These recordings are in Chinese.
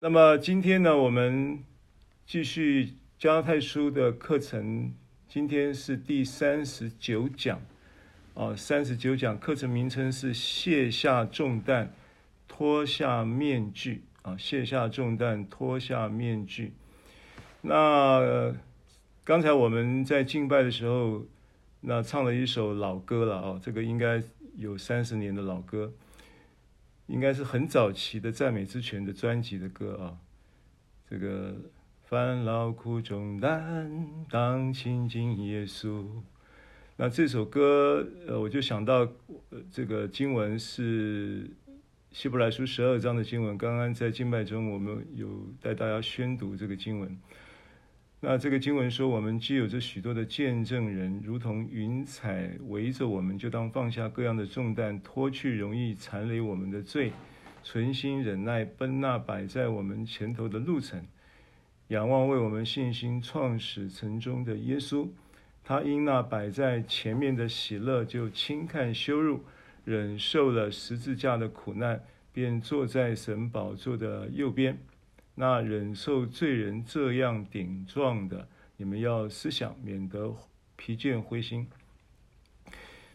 那么今天呢，我们继续加拉太书的课程。今天是第三十九讲，啊，三十九讲课程名称是卸下重担，脱下面具啊，卸下重担，脱下面具。那、刚才我们在敬拜的时候，那唱了一首老歌了啊，这个应该有三十年的老歌。应该是很早期的赞美之泉的专辑的歌啊，这个烦恼苦重担当亲近耶稣。那这首歌，呃，我就想到，这个经文是希伯来书十二章的经文。刚刚在敬拜中，我们有带大家宣读这个经文。那这个经文说，我们既有着许多的见证人，如同云彩围着我们，就当放下各样的重担，脱去容易残累我们的罪，存心忍耐，奔那摆在我们前头的路程，仰望为我们信心创始成终的耶稣。他因那摆在前面的喜乐，就轻看羞辱，忍受了十字架的苦难，便坐在神宝座的右边。那忍受罪人这样顶撞的，你们要思想，免得疲倦灰心。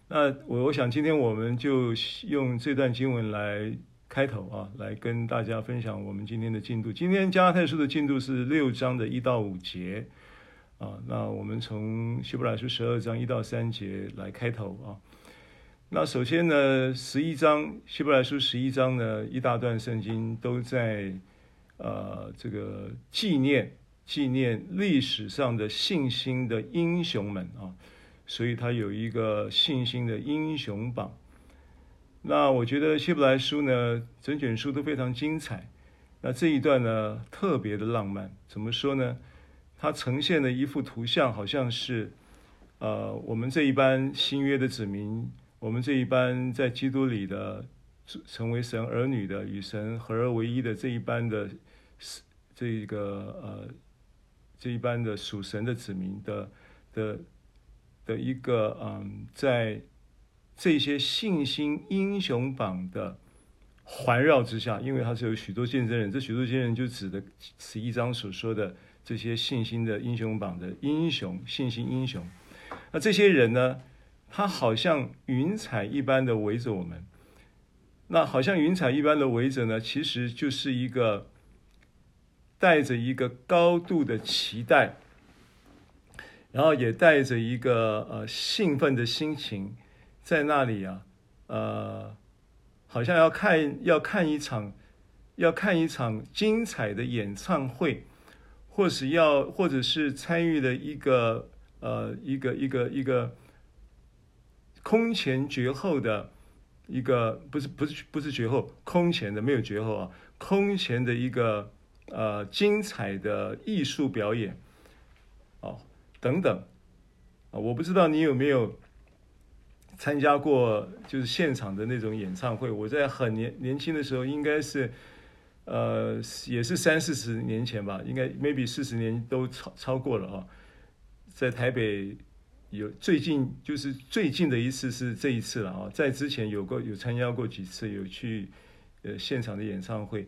那我我想今天我们就用这段经文来开头啊，来跟大家分享我们今天的进度。今天加拉太书的进度是六章的一到五节啊。那我们从希伯来书十二章一到三节来开头啊。那首先呢，十一章希伯来书十一章呢，一大段圣经都在。呃，这个纪念纪念历史上的信心的英雄们啊，所以他有一个信心的英雄榜。那我觉得希伯来书呢，整卷书都非常精彩。那这一段呢，特别的浪漫。怎么说呢？它呈现的一幅图像，好像是呃，我们这一班新约的子民，我们这一班在基督里的。成为神儿女的，与神合而为一的这一班的，这一个呃，这一般的属神的子民的的的一个嗯，在这些信心英雄榜的环绕之下，因为他是有许多见证人，这许多见证人就指的十一章所说的这些信心的英雄榜的英雄，信心英雄。那这些人呢，他好像云彩一般的围着我们。那好像云彩一般的围着呢，其实就是一个带着一个高度的期待，然后也带着一个呃兴奋的心情，在那里啊，呃，好像要看要看一场要看一场精彩的演唱会，或是要或者是参与的一个呃一个一个一个空前绝后的。一个不是不是不是绝后，空前的没有绝后啊，空前的一个呃精彩的艺术表演，哦等等啊，我不知道你有没有参加过就是现场的那种演唱会。我在很年年轻的时候，应该是呃也是三四十年前吧，应该 maybe 四十年都超超过了啊，在台北。有最近就是最近的一次是这一次了啊，在之前有过有参加过几次有去呃现场的演唱会，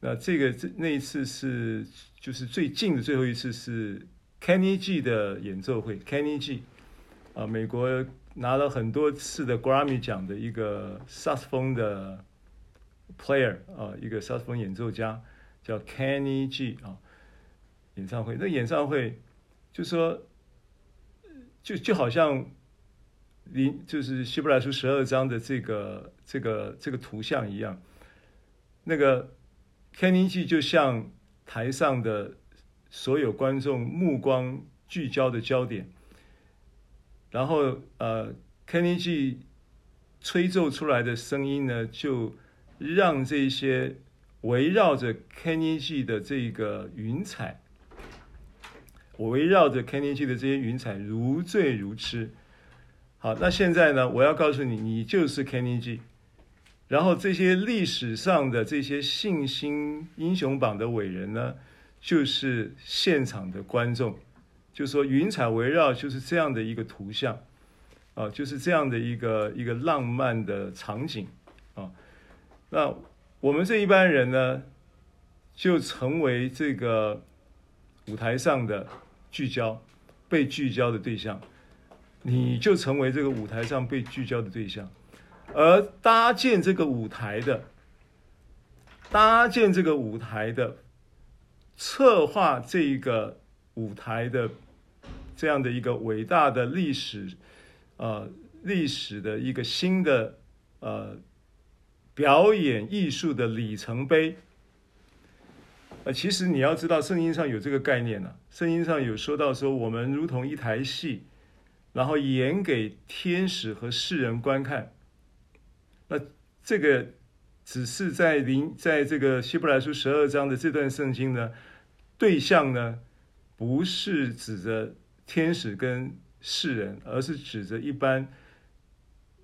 那这个这那一次是就是最近的最后一次是 Kenny G 的演奏会，Kenny G 啊，美国拿了很多次的 Grammy 奖的一个萨克斯风的 player 啊，一个萨克斯风演奏家叫 Kenny G 啊，演唱会那演唱会就说。就就好像，你就是希伯来书十二章的这个这个这个图像一样，那个 Kenny G 就像台上的所有观众目光聚焦的焦点，然后呃 Kenny G 吹奏出来的声音呢，就让这些围绕着 Kenny G 的这个云彩。我围绕着 Kenny G 的这些云彩如醉如痴。好，那现在呢？我要告诉你，你就是 Kenny G。然后这些历史上的这些信心英雄榜的伟人呢，就是现场的观众。就说云彩围绕就是这样的一个图像啊，就是这样的一个一个浪漫的场景啊。那我们这一般人呢，就成为这个舞台上的聚焦、被聚焦的对象，你就成为这个舞台上被聚焦的对象，而搭建这个舞台的、搭建这个舞台的、策划这一个舞台的这样的一个伟大的历史，呃，历史的一个新的呃表演艺术的里程碑。呃，其实你要知道，圣经上有这个概念呢、圣经上有说到说，我们如同一台戏，然后演给天使和世人观看。那这个只是在临在这个希伯来书十二章的这段圣经呢，对象呢，不是指着天使跟世人，而是指着一般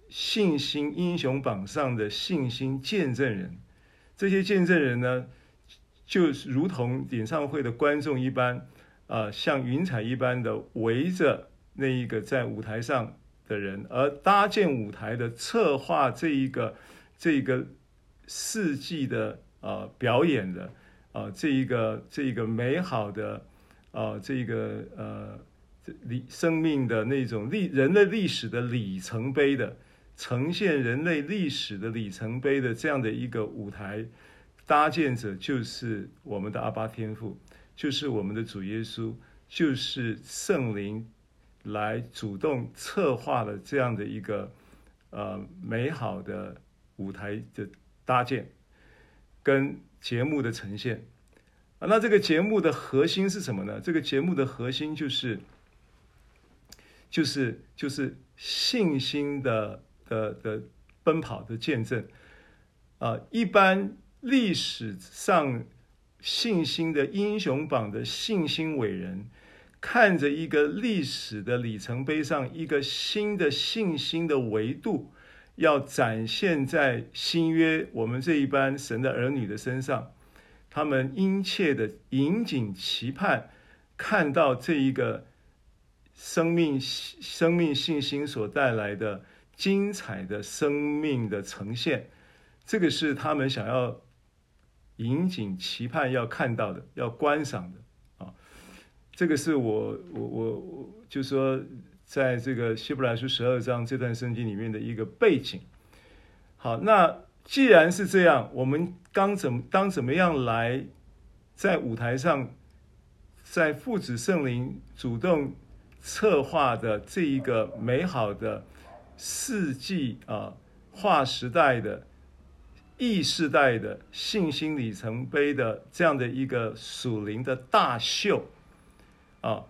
信心英雄榜上的信心见证人。这些见证人呢，就如同演唱会的观众一般，啊、像云彩一般的围着那一个在舞台上的人，而搭建舞台的、策划这一个这一个世纪的、呃、表演的、呃、这一个这一个美好的、呃、这一个呃历生命的那种历人类历史的里程碑的呈现人类历史的里程碑的这样的一个舞台。搭建者就是我们的阿爸天父，就是我们的主耶稣，就是圣灵来主动策划了这样的一个呃美好的舞台的搭建跟节目的呈现啊。那这个节目的核心是什么呢？这个节目的核心就是就是就是信心的的的奔跑的见证啊，一般。历史上信心的英雄榜的信心伟人，看着一个历史的里程碑上一个新的信心的维度，要展现在新约我们这一班神的儿女的身上，他们殷切的引颈期盼，看到这一个生命生命信心所带来的精彩的生命的呈现，这个是他们想要。引颈期盼要看到的，要观赏的，这个是我我我我就说，在这个希伯来书十二章这段圣经里面的一个背景。好，那既然是这样，我们刚怎么当怎么样来在舞台上，在父子圣灵主动策划的这一个美好的世纪啊划时代的。异世代的信心里程碑的这样的一个属灵的大秀啊，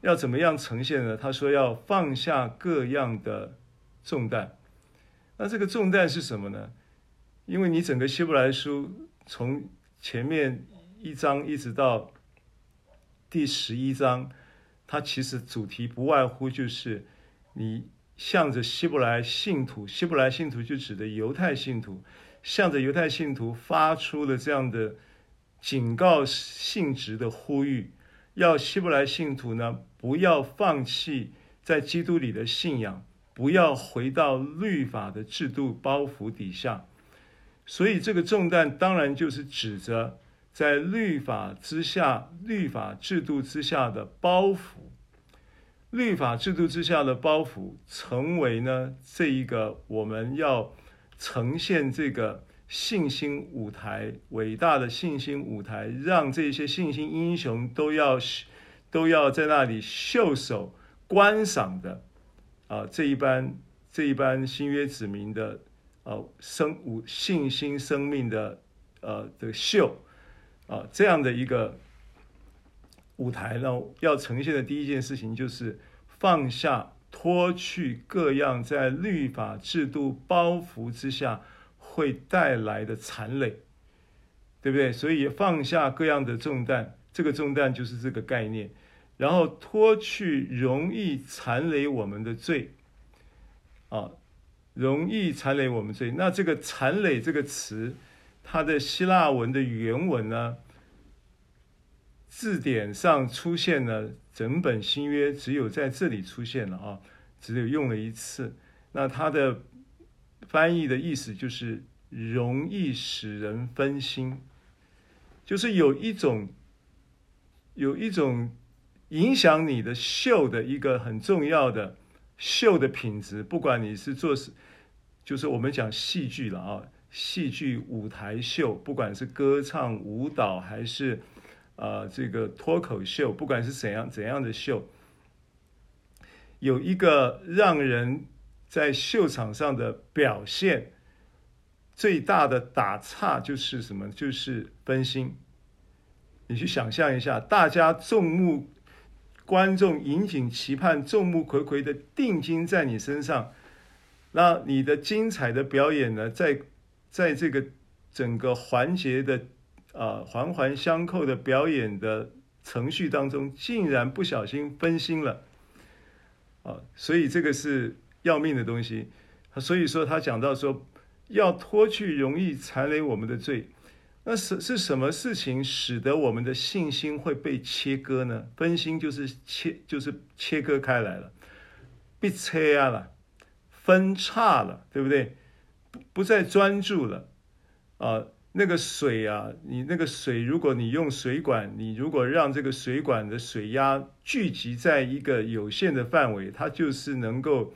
要怎么样呈现呢？他说要放下各样的重担。那这个重担是什么呢？因为你整个希伯来书从前面一章一直到第十一章，它其实主题不外乎就是你向着希伯来信徒，希伯来信徒就指的犹太信徒。向着犹太信徒发出了这样的警告性质的呼吁，要希伯来信徒呢，不要放弃在基督里的信仰，不要回到律法的制度包袱底下。所以这个重担当然就是指着在律法之下、律法制度之下的包袱，律法制度之下的包袱，成为呢这一个我们要。呈现这个信心舞台，伟大的信心舞台，让这些信心英雄都要都要在那里袖手观赏的啊！这一班这一班新约子民的啊生舞信心生命的呃的秀啊，这样的一个舞台呢，要呈现的第一件事情就是放下。脱去各样在律法制度包袱之下会带来的残累，对不对？所以放下各样的重担，这个重担就是这个概念。然后脱去容易残累我们的罪，啊，容易残累我们罪。那这个残累这个词，它的希腊文的原文呢，字典上出现了。整本新约只有在这里出现了啊，只有用了一次。那它的翻译的意思就是容易使人分心，就是有一种有一种影响你的秀的一个很重要的秀的品质，不管你是做是，就是我们讲戏剧了啊，戏剧舞台秀，不管是歌唱、舞蹈还是啊、呃、这个脱口秀，不管是怎样怎样的秀，有一个让人在秀场上的表现。最大的打岔就是什么？就是分心。你去想象一下，大家众目观众引颈期盼，众目睽睽的定睛在你身上，那你的精彩的表演呢，在在这个整个环节的啊环环相扣的表演的程序当中，竟然不小心分心了啊！所以这个是要命的东西。所以说，他讲到说。要脱去容易缠累我们的罪，那是是什么事情使得我们的信心会被切割呢？分心就是切，就是切割开来了，被切啊了，分叉了，对不对？不不再专注了啊！那个水啊，你那个水，如果你用水管，你如果让这个水管的水压聚集在一个有限的范围，它就是能够。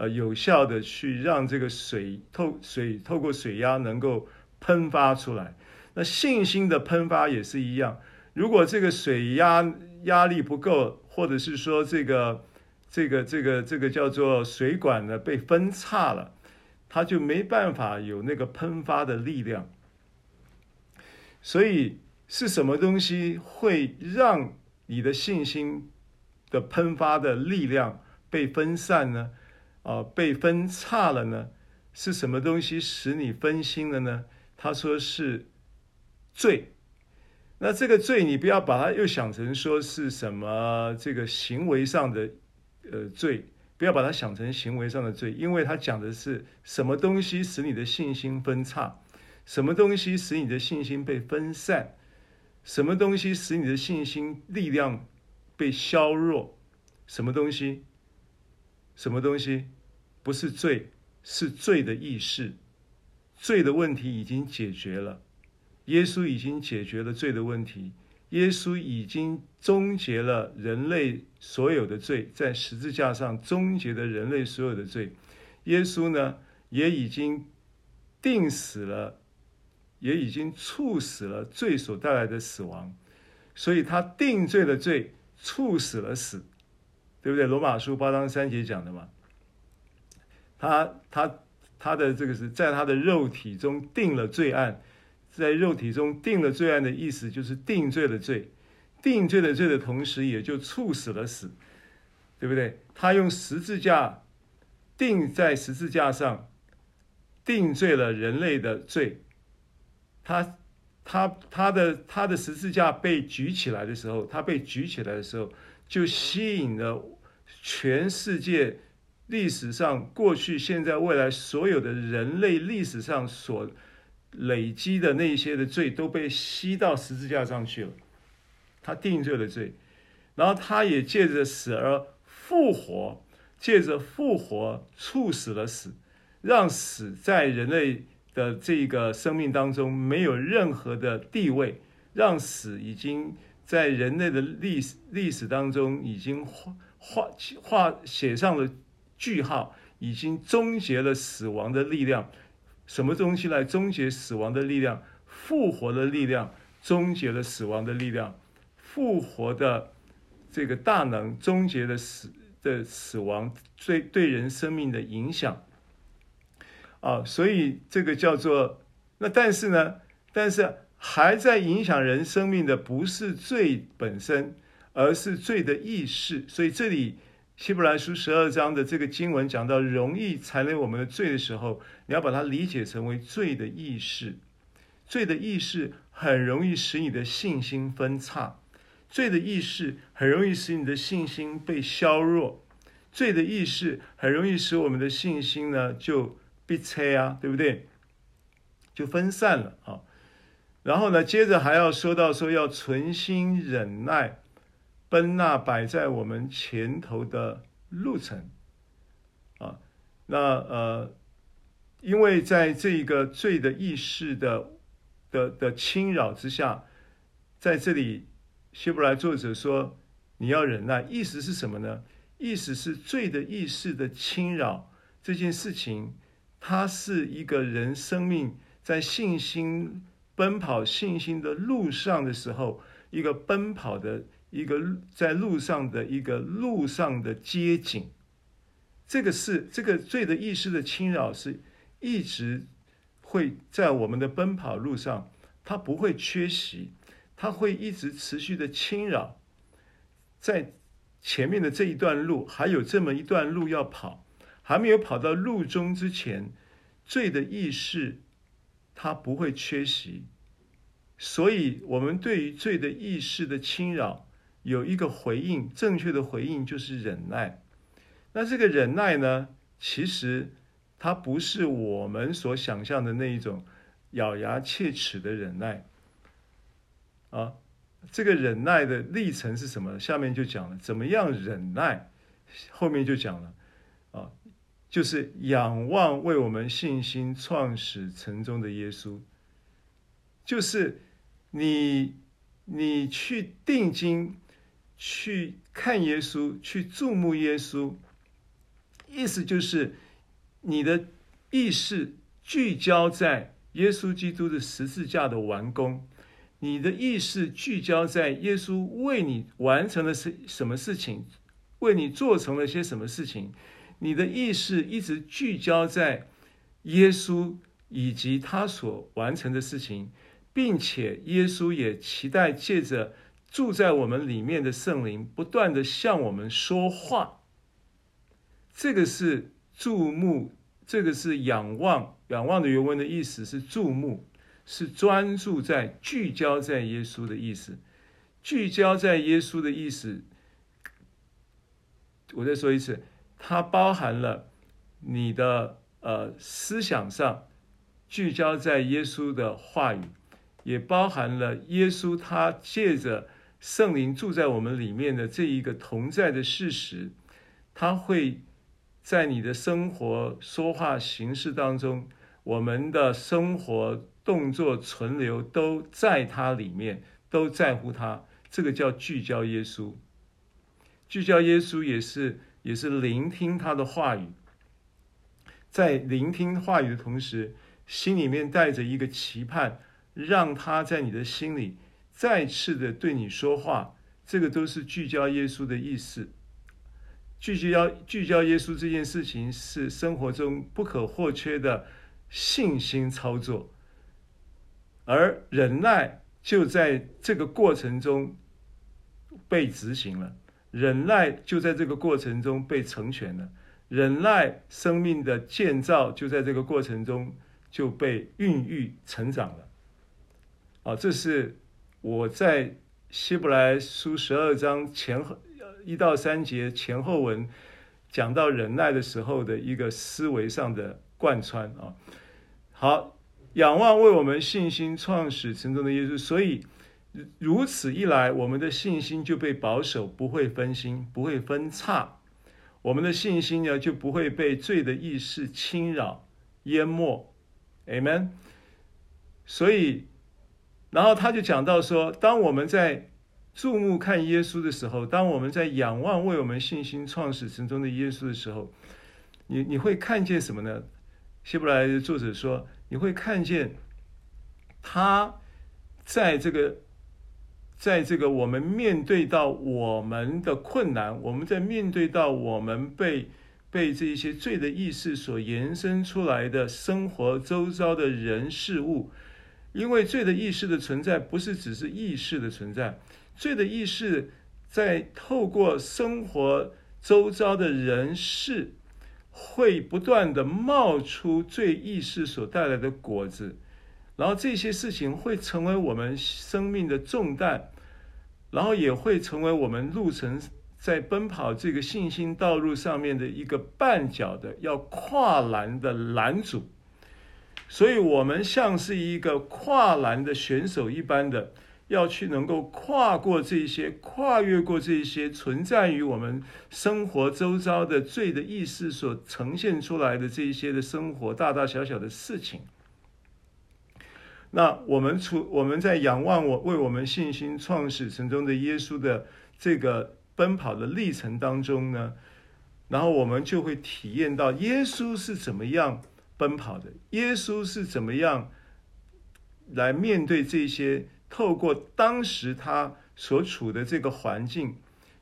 呃，有效的去让这个水透水透过水压能够喷发出来。那信心的喷发也是一样。如果这个水压压力不够，或者是说这个这个这个这个叫做水管呢被分叉了，它就没办法有那个喷发的力量。所以是什么东西会让你的信心的喷发的力量被分散呢？啊，被分叉了呢？是什么东西使你分心了呢？他说是罪。那这个罪，你不要把它又想成说是什么这个行为上的呃罪，不要把它想成行为上的罪，因为他讲的是什么东西使你的信心分叉，什么东西使你的信心被分散，什么东西使你的信心力量被削弱，什么东西？什么东西不是罪，是罪的意识。罪的问题已经解决了，耶稣已经解决了罪的问题。耶稣已经终结了人类所有的罪，在十字架上终结了人类所有的罪。耶稣呢，也已经定死了，也已经处死了罪所带来的死亡。所以他定罪了罪，处死了死。对不对？罗马书八章三节讲的嘛，他他他的这个是在他的肉体中定了罪案，在肉体中定了罪案的意思就是定罪了罪，定罪了罪的同时也就处死了死，对不对？他用十字架定在十字架上，定罪了人类的罪。他他他的他的十字架被举起来的时候，他被举起来的时候。就吸引了全世界历史上过去、现在、未来所有的人类历史上所累积的那些的罪，都被吸到十字架上去了。他定罪了罪，然后他也借着死而复活，借着复活处死了死，让死在人类的这个生命当中没有任何的地位，让死已经。在人类的历史历史当中，已经画画画写上了句号，已经终结了死亡的力量。什么东西来终结死亡的力量？复活的力量终结了死亡的力量，复活的这个大能终结了死的死亡对对人生命的影响。啊，所以这个叫做那，但是呢，但是。还在影响人生命的不是罪本身，而是罪的意识。所以这里希伯来书十二章的这个经文讲到容易缠累我们的罪的时候，你要把它理解成为罪的意识。罪的意识很容易使你的信心分叉，罪的意识很容易使你的信心被削弱，罪的意识很容易使我们的信心呢就被拆啊，对不对？就分散了啊。然后呢，接着还要说到说要存心忍耐，奔那摆在我们前头的路程，啊，那呃，因为在这一个罪的意识的的的侵扰之下，在这里，希伯来作者说你要忍耐，意思是什么呢？意思是罪的意识的侵扰这件事情，它是一个人生命在信心奔跑信心的路上的时候，一个奔跑的一个在路上的一个路上的街景。这个是这个罪的意识的侵扰，是一直会在我们的奔跑路上，它不会缺席，它会一直持续的侵扰。在前面的这一段路，还有这么一段路要跑，还没有跑到路中之前，罪的意识他不会缺席。所以，我们对于罪的意识的侵扰有一个回应，正确的回应就是忍耐。那这个忍耐呢，其实它不是我们所想象的那一种咬牙切齿的忍耐啊。这个忍耐的历程是什么？下面就讲了怎么样忍耐，后面就讲了，就是仰望为我们信心创始成终的耶稣，就是你你去定睛去看耶稣，去注目耶稣。意思就是，你的意识聚焦在耶稣基督的十字架的完工，你的意识聚焦在耶稣为你完成了什什么事情，为你做成了些什么事情，你的意识一直聚焦在耶稣以及他所完成的事情，并且耶稣也期待借着住在我们里面的圣灵，不断的向我们说话。这个是注目，这个是仰望。仰望的原文的意思是注目，是专注在、聚焦在耶稣的意思。聚焦在耶稣的意思，我再说一次，它包含了你的呃思想上聚焦在耶稣的话语，也包含了耶稣他借着圣灵住在我们里面的这一个同在的事实，他会。在你的生活、说话、行事当中，我们的生活、动作、存留都在他里面，都在乎他。这个叫聚焦耶稣。聚焦耶稣也是也是聆听他的话语，在聆听话语的同时，心里面带着一个期盼，让他在你的心里再次的对你说话。这个都是聚焦耶稣的意思。聚焦聚焦耶稣这件事情是生活中不可或缺的信心操作，而忍耐就在这个过程中被执行了，忍耐就在这个过程中被成全了，忍耐生命的建造就在这个过程中就被孕育成长了。啊，这是我在希伯来书十二章前后。一到三节前后文讲到忍耐的时候的一个思维上的贯穿啊，好，仰望为我们信心创始成终的耶稣，所以如此一来，我们的信心就被保守，不会分心，不会分叉，我们的信心呢就不会被罪的意识侵扰淹没，Amen。所以，然后他就讲到说，当我们在注目看耶稣的时候，当我们在仰望为我们信心创始成终的耶稣的时候，你你会看见什么呢？希伯来的作者说，你会看见他在这个，在这个我们面对到我们的困难，我们在面对到我们被被这一些罪的意识所延伸出来的生活周遭的人事物，因为罪的意识的存在不是只是意识的存在。罪的意识在透过生活周遭的人事，会不断的冒出罪意识所带来的果子，然后这些事情会成为我们生命的重担，然后也会成为我们路程在奔跑这个信心道路上面的一个绊脚的要跨栏的拦阻，所以我们像是一个跨栏的选手一般的。要去能够跨过这些，跨越过这些存在于我们生活周遭的罪的意识所呈现出来的这一些的生活大大小小的事情。那我们除我们在仰望我为我们信心创始成终的耶稣的这个奔跑的历程当中呢，然后我们就会体验到耶稣是怎么样奔跑的，耶稣是怎么样来面对这些透过当时他所处的这个环境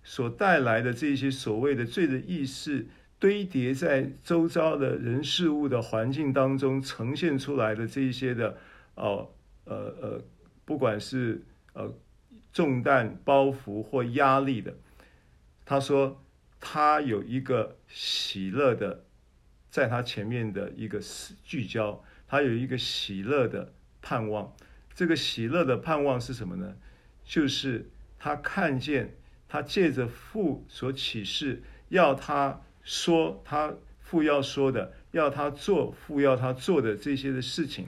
所带来的这些所谓的罪的意识堆叠在周遭的人事物的环境当中呈现出来的这一些的。哦，呃呃，不管是呃重担包袱或压力的，他说他有一个喜乐的，在他前面的一个聚焦，他有一个喜乐的盼望。这个喜乐的盼望是什么呢？就是他看见他借着父所启示，要他说他父要说的，要他做父要他做的这些的事情。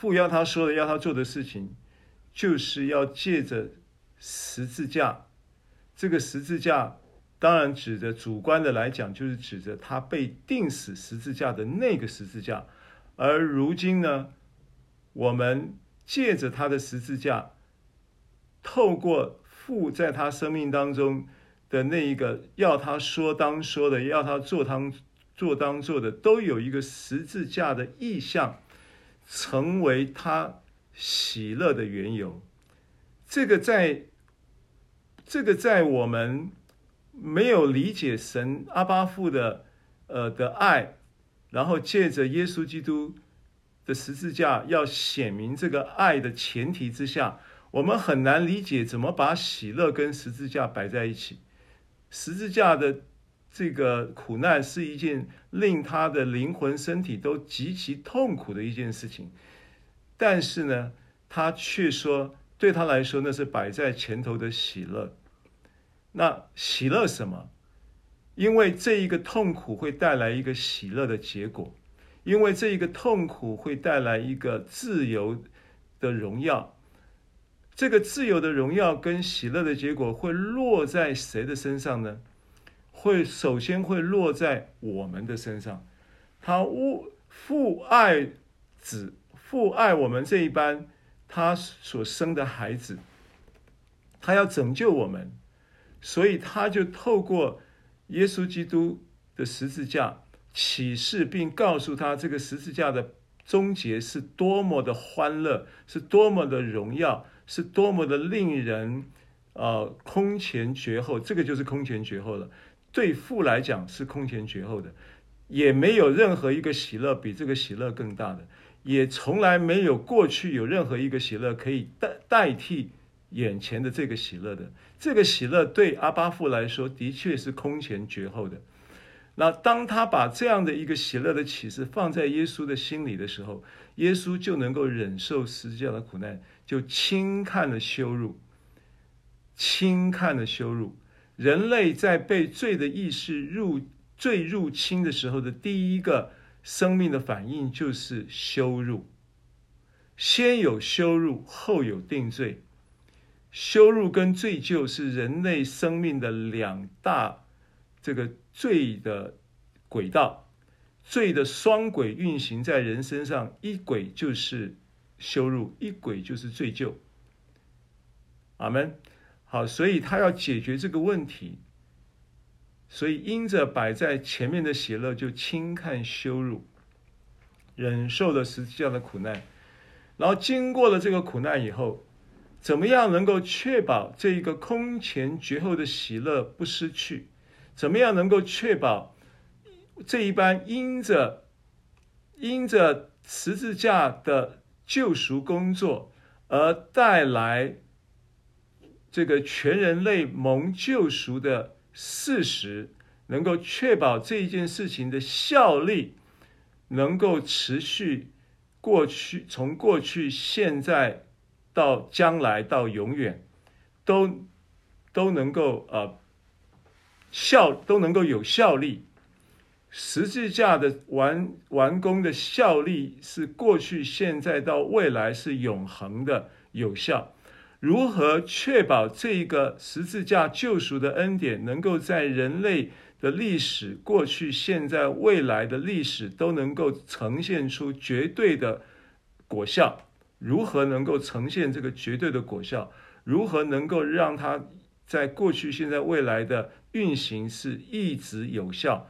父要他说的，要他做的事情，就是要借着十字架。这个十字架当然指着主观的来讲，就是指着他被钉死十字架的那个十字架。而如今呢，我们借着他的十字架，透过父在他生命当中的那一个要他说当说的，要他做当做当做的，都有一个十字架的意象。成为他喜乐的缘由，这个在，这个在我们没有理解神阿巴父的呃的爱，然后借着耶稣基督的十字架要显明这个爱的前提之下，我们很难理解怎么把喜乐跟十字架摆在一起，十字架的。这个苦难是一件令他的灵魂、身体都极其痛苦的一件事情，但是呢，他却说，对他来说那是摆在前头的喜乐。那喜乐什么？因为这一个痛苦会带来一个喜乐的结果，因为这一个痛苦会带来一个自由的荣耀。这个自由的荣耀跟喜乐的结果会落在谁的身上呢？会首先会落在我们的身上，他物父爱子，父爱我们这一班他所生的孩子，他要拯救我们，所以他就透过耶稣基督的十字架启示，并告诉他这个十字架的终结是多么的欢乐，是多么的荣耀，是多么的令人呃空前绝后，这个就是空前绝后了。对父来讲是空前绝后的，也没有任何一个喜乐比这个喜乐更大的，也从来没有过去有任何一个喜乐可以代代替眼前的这个喜乐的。这个喜乐对阿巴父来说的确是空前绝后的。那当他把这样的一个喜乐的启示放在耶稣的心里的时候，耶稣就能够忍受十字架的苦难，就轻看了羞辱，轻看了羞辱。人类在被罪的意识入罪入侵的时候的第一个生命的反应就是羞辱。先有羞辱，后有定罪。羞辱跟罪疚是人类生命的两大这个罪的轨道，罪的双轨运行在人身上，一轨就是羞辱，一轨就是罪疚。阿门。好，所以他要解决这个问题，所以因着摆在前面的喜乐，就轻看羞辱，忍受了十字架的苦难，然后经过了这个苦难以后，怎么样能够确保这一个空前绝后的喜乐不失去？怎么样能够确保这一班因着因着十字架的救赎工作而带来？这个全人类蒙救赎的事实，能够确保这一件事情的效力能够持续过去，从过去、现在到将来到永远，都都能够呃效都能够有效力。十字架的完完工的效力是过去、现在到未来是永恒的有效。如何确保这一个十字架救赎的恩典能够在人类的历史、过去、现在、未来的历史都能够呈现出绝对的果效，如何能够呈现这个绝对的果效，如何能够让它在过去、现在、未来的运行是一直有效？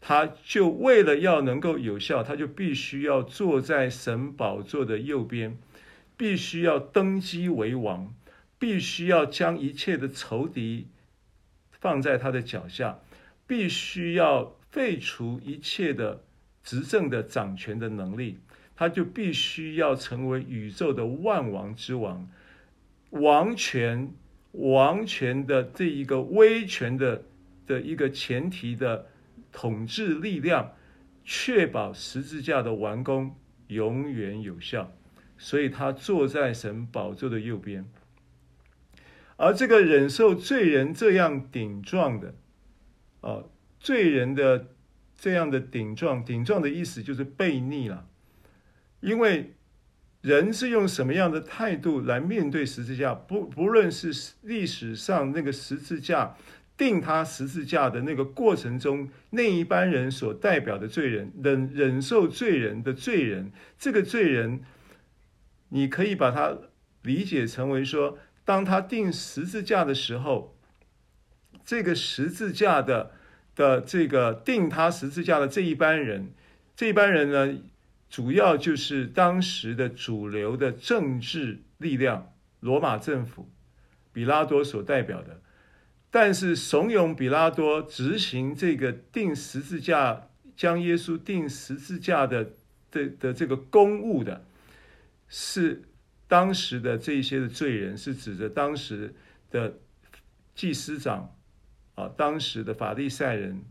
他就为了要能够有效，他就必须要坐在神宝座的右边，必须要登基为王，必须要将一切的仇敌放在他的脚下，必须要废除一切的执政的掌权的能力，他就必须要成为宇宙的万王之王，王权王权的这一个威权的的一个前提的。统治力量，确保十字架的完工永远有效，所以他坐在神宝座的右边。而这个忍受罪人这样顶撞的，啊，罪人的这样的顶撞，顶撞的意思就是悖逆了。因为人是用什么样的态度来面对十字架？不不论是历史上那个十字架。定他十字架的那个过程中，那一班人所代表的罪人，忍忍受罪人的罪人，这个罪人，你可以把它理解成为说，当他钉十字架的时候，这个十字架的的这个钉他十字架的这一班人，这一班人呢，主要就是当时的主流的政治力量，罗马政府，比拉多所代表的。但是怂恿比拉多执行这个钉十字架、将耶稣钉十字架的的的这个公务的，是当时的这些的罪人，是指着当时的祭司长啊，当时的法利赛人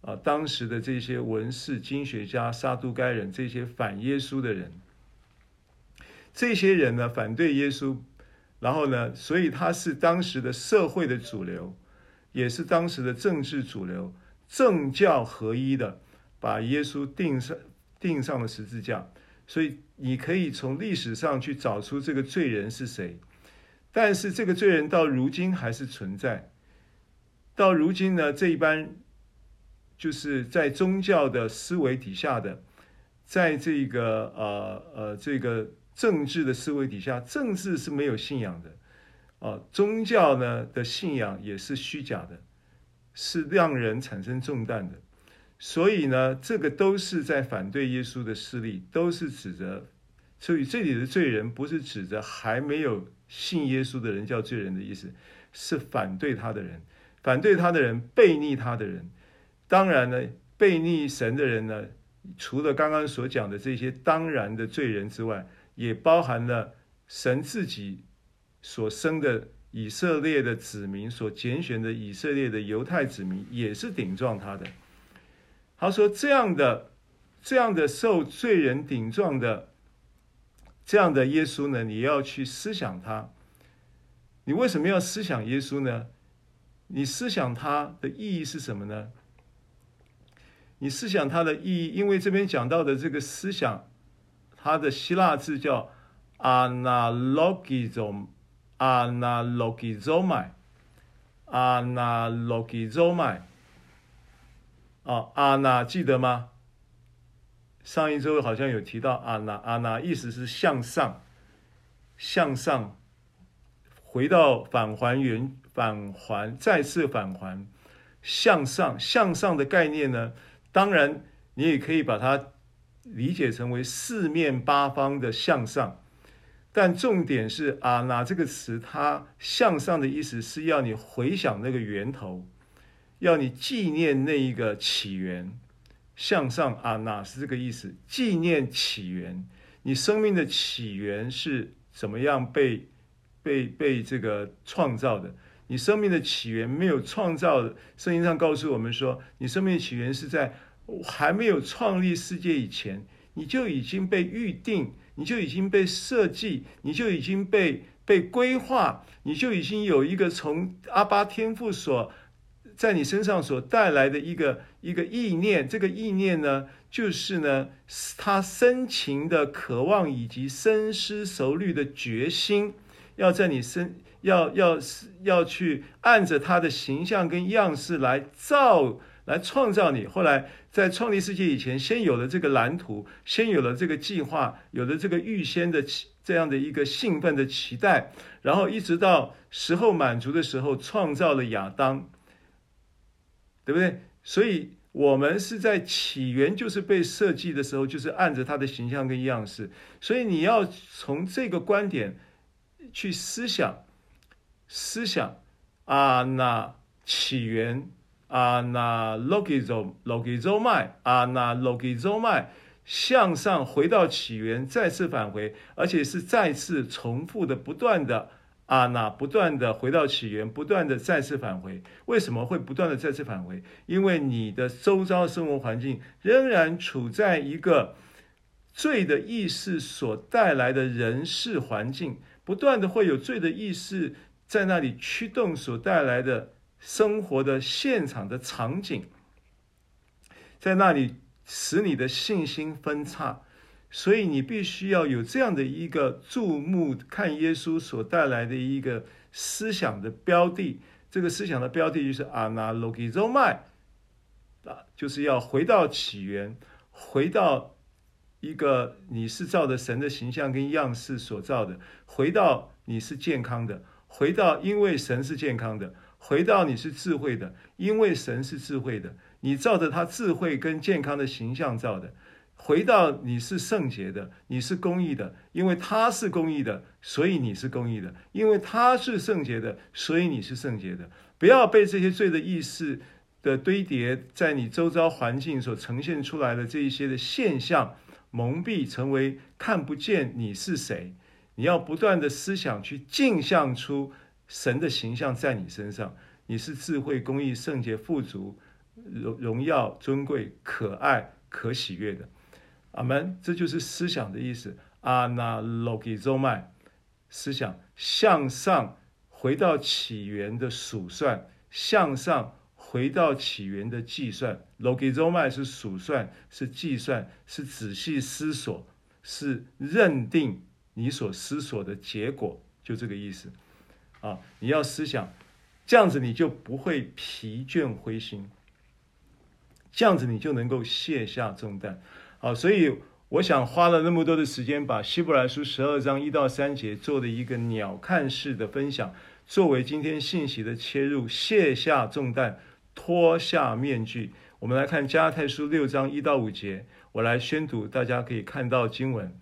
啊，当时的这些文士、经学家、撒都该人，这些反耶稣的人，这些人呢，反对耶稣。然后呢，所以他是当时的社会的主流，也是当时的政治主流，政教合一的，把耶稣钉上钉上了十字架。所以你可以从历史上去找出这个罪人是谁，但是这个罪人到如今还是存在。到如今呢，这一般就是在宗教的思维底下的，在这个呃呃这个。政治的思维底下，政治是没有信仰的，啊，宗教呢的信仰也是虚假的，是让人产生重担的，所以呢，这个都是在反对耶稣的势力，都是指责，所以这里的罪人不是指着还没有信耶稣的人叫罪人的意思，是反对他的人，反对他的人，悖逆他的人，当然呢，悖逆神的人呢，除了刚刚所讲的这些当然的罪人之外。也包含了神自己所生的以色列的子民，所拣选的以色列的犹太子民，也是顶撞他的。他说：“这样的、这样的受罪人顶撞的这样的耶稣呢，你要去思想他。你为什么要思想耶稣呢？你思想他的意义是什么呢？你思想他的意义，因为这边讲到的这个思想。”它的希腊字叫 analogizom，analogizomai，analogizomai。啊阿那记得吗？上一周好像有提到阿那，阿那意思是向上，向上，回到返还原，返还，再次返还，向上，向上的概念呢？当然，你也可以把它。理解成为四面八方的向上，但重点是阿，那这个词它向上的意思是要你回想那个源头，要你纪念那一个起源。向上啊，那是这个意思，纪念起源。你生命的起源是怎么样被被被这个创造的？你生命的起源没有创造的，圣经上告诉我们说，你生命的起源是在。还没有创立世界以前，你就已经被预定，你就已经被设计，你就已经被被规划，你就已经有一个从阿巴天父所在你身上所带来的一个一个意念。这个意念呢，就是呢，他深情的渴望以及深思熟虑的决心，要在你身要要要去按着他的形象跟样式来造。来创造你。后来在创立世界以前，先有了这个蓝图，先有了这个计划，有了这个预先的这样的一个兴奋的期待，然后一直到时候满足的时候，创造了亚当，对不对？所以。我们是在起源就是被设计的时候，就是按着他的形象跟样式，所以你要从这个观点去思想，思想啊，那起源啊，那 logizo logizomai 啊，那 logizomai 向上回到起源，再次返回，而且是再次重复的，不断的。啊，那不断的回到起源，不断的再次返回。为什么会不断的再次返回？因为你的周遭生活环境仍然处在一个罪的意识所带来的人事环境，不断的会有罪的意识在那里驱动所带来的生活的现场的场景，在那里使你的信心分叉。所以你必须要有这样的一个注目看耶稣所带来的一个思想的标的，这个思想的标的就是 a n a l o g i z o m 啊，就是要回到起源，回到一个你是照着神的形象跟样式所造的，回到你是健康的，回到因为神是健康的，回到你是智慧的，因为神是智慧的，你照着他智慧跟健康的形象造的。回到你是圣洁的，你是公义的，因为他是公义的，所以你是公义的；因为他是圣洁的，所以你是圣洁的。不要被这些罪的意识的堆叠在你周遭环境所呈现出来的这一些的现象蒙蔽，成为看不见你是谁。你要不断的思想去镜像出神的形象在你身上，你是智慧、公义、圣洁、富足、荣荣耀、尊贵、可爱、可喜悦的。阿门，这就是思想的意思。analogizomai，思想向上回到起源的数算，向上回到起源的计算。l o g i z o m a 是数算，是计算，是仔细思索，是认定你所思索的结果，就这个意思。啊，你要思想，这样子你就不会疲倦灰心，这样子你就能够卸下重担。好，所以我想花了那么多的时间，把希伯来书十二章一到三节做的一个鸟瞰式的分享，作为今天信息的切入，卸下重担，脱下面具。我们来看加拉太书六章一到五节，我来宣读，大家可以看到经文。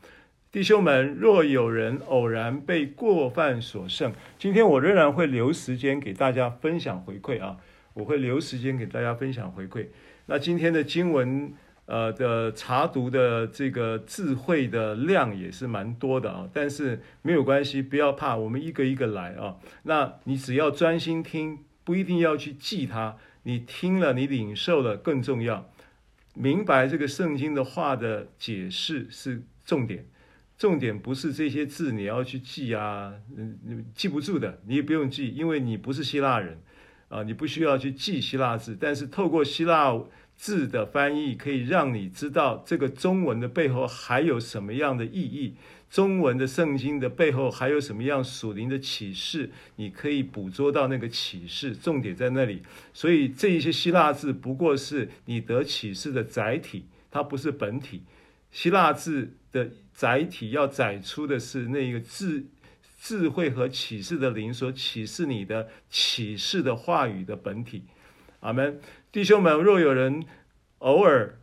弟兄们，若有人偶然被过犯所胜，今天我仍然会留时间给大家分享回馈啊，我会留时间给大家分享回馈。那今天的经文。呃的查读的这个智慧的量也是蛮多的啊，但是没有关系，不要怕，我们一个一个来啊。那你只要专心听，不一定要去记它，你听了，你领受了更重要。明白这个圣经的话的解释是重点，重点不是这些字你要去记啊，嗯，记不住的，你也不用记，因为你不是希腊人啊，你不需要去记希腊字，但是透过希腊。字的翻译可以让你知道这个中文的背后还有什么样的意义，中文的圣经的背后还有什么样属灵的启示，你可以捕捉到那个启示，重点在那里。所以这一些希腊字不过是你得启示的载体，它不是本体。希腊字的载体要载出的是那个智智慧和启示的灵所启示你的启示的话语的本体。阿门。弟兄们，若有人偶尔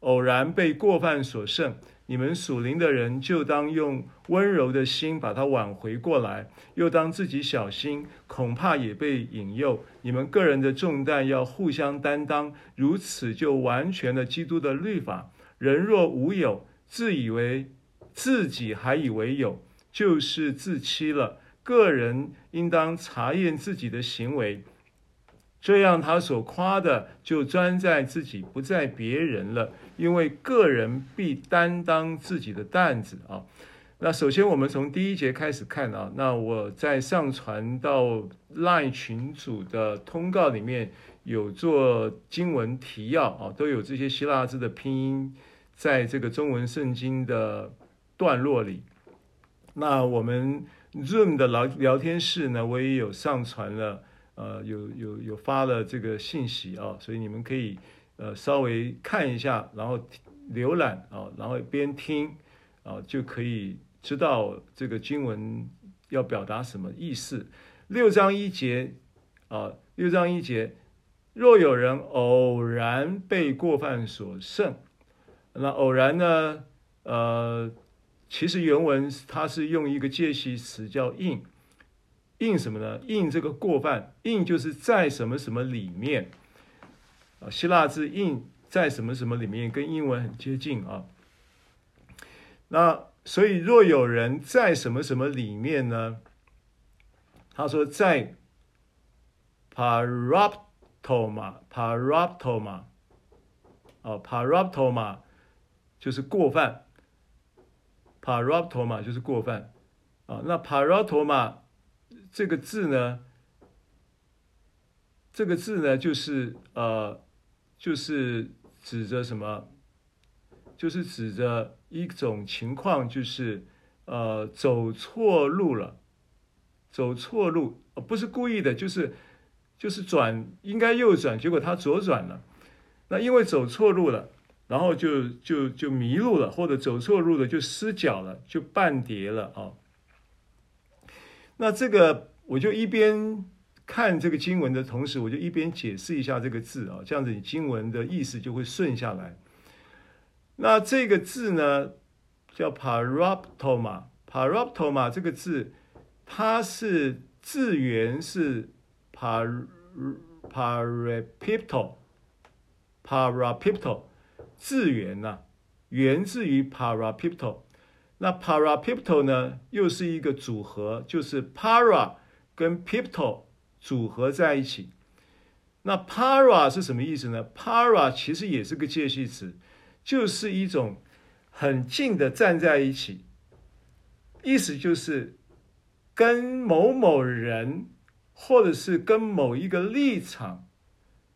偶然被过犯所胜，你们属灵的人就当用温柔的心把他挽回过来，又当自己小心，恐怕也被引诱。你们个人的重担要互相担当，如此就完全了基督的律法。人若无有，自以为自己还以为有，就是自欺了。个人应当查验自己的行为。这样，他所夸的就专在自己，不在别人了。因为个人必担当自己的担子啊。那首先，我们从第一节开始看啊。那我在上传到 LINE 群组的通告里面有做经文提要啊，都有这些希腊字的拼音，在这个中文圣经的段落里。那我们 Zoom 的聊聊天室呢，我也有上传了。呃有有有发了这个信息啊，所以你们可以呃稍微看一下，然后浏览啊，然后边听啊，就可以知道这个经文要表达什么意思。六章一节啊，六章一节，若有人偶然被过犯所胜，那偶然呢？呃，其实原文它是用一个介系词叫因，in 什么呢？？in 这个过犯，，in 就是在什么什么里面啊？希腊字 in 在什么什么里面，跟英文很接近啊。那所以若有人在什么什么里面呢？他说在 paraptoma，paraptoma，哦，paraptoma 就是过犯。paraptoma 就是过犯啊，那 paraptoma 这个字呢，这个字呢就是呃，就是指着什么？就是指着一种情况，就是呃走错路了，走错路，不是故意的，就是就是转应该右转，结果他左转了，那因为走错路了。然后就就就迷路了，或者走错路了，就失脚了，就绊跌了啊。那这个我就一边看这个经文的同时，我就一边解释一下这个字啊，这样子你经文的意思就会顺下来。那这个字呢，叫 paraptoma，paraptoma 这个字，它是字源是 par parapipto，parapipto。字源呐、啊，源自于 parapipto，那 parapipto 呢，又是一个组合，就是 para 跟 pipto 组合在一起。那 para 是什么意思呢？para 其实也是个介系词，就是一种很近的站在一起，意思就是跟某某人或者是跟某一个立场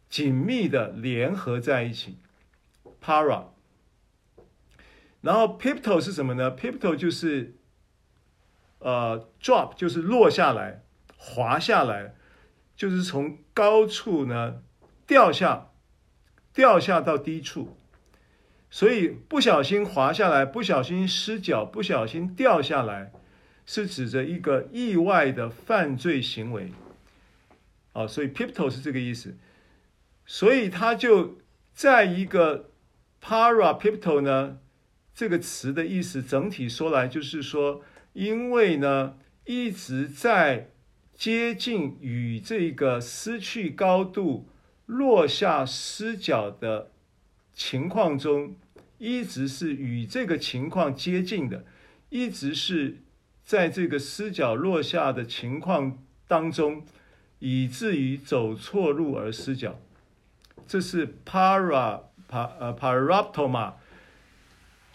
紧密的联合在一起。Para，然后 pipto 是什么呢？pipto 就是呃 drop，就是落下来、滑下来，就是从高处呢掉下，掉下到低处，所以不小心滑下来，不小心失脚，不小心掉下来，是指着一个意外的犯罪行为。哦，所以 pipto 是这个意思，所以他就在一个。Parapipto 呢，这个词的意思整体说来就是说，因为呢一直在接近与这个失去高度、落下失脚的情况中，一直是与这个情况接近的，一直是在这个失脚落下的情况当中，以至于走错路而失脚，这是 para。pa 呃 paraptoma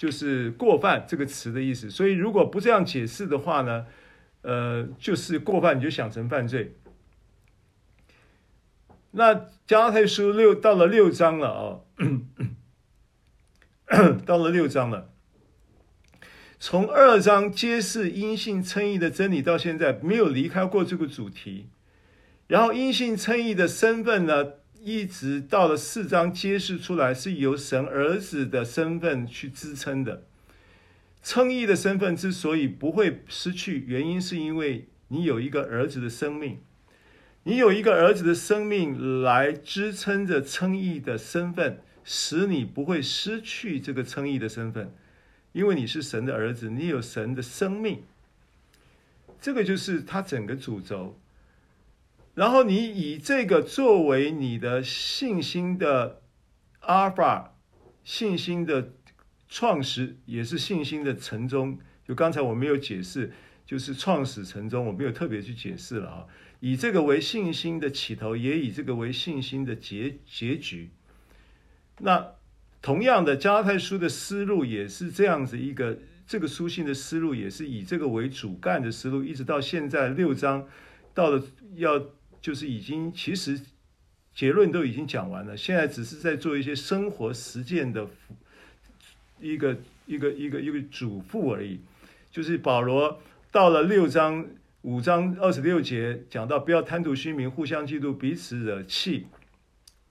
就是过犯这个词的意思，所以如果不这样解释的话呢，呃，就是过犯你就想成犯罪。那加太书六到了六章了哦，到了六章了，从二章揭示因信称义的真理到现在没有离开过这个主题，然后因信称义的身份呢？一直到了四章揭示出来，是由神儿子的身份去支撑的。称义的身份之所以不会失去，原因是因为你有一个儿子的生命，你有一个儿子的生命来支撑着称义的身份，使你不会失去这个称义的身份，因为你是神的儿子，你有神的生命。这个就是他整个主轴。然后你以这个作为你的信心的阿尔法，信心的创始，也是信心的成终。就刚才我没有解释，就是创始成终，我没有特别去解释了啊。以这个为信心的起头，也以这个为信心的结结局。那同样的，加拉太书的思路也是这样子一个，这个书信的思路也是以这个为主干的思路，一直到现在六章到了要。就是已经，其实结论都已经讲完了，现在只是在做一些生活实践的一个一个一个一个嘱咐而已。就是保罗到了六章五章二十六节讲到不要贪图虚名，互相嫉妒，彼此惹气。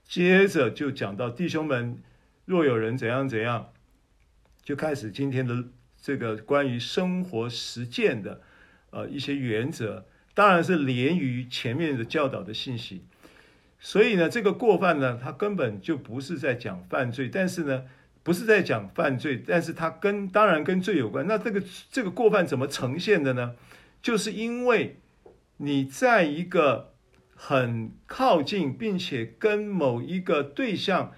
接着就讲到弟兄们，若有人怎样怎样，就开始今天的这个关于生活实践的呃一些原则，当然是连于前面的教导的信息。所以呢，这个过犯呢，它根本就不是在讲犯罪，但是呢，不是在讲犯罪，但是它跟当然跟罪有关。那这个这个过犯怎么呈现的呢？就是因为你在一个很靠近，并且跟某一个对象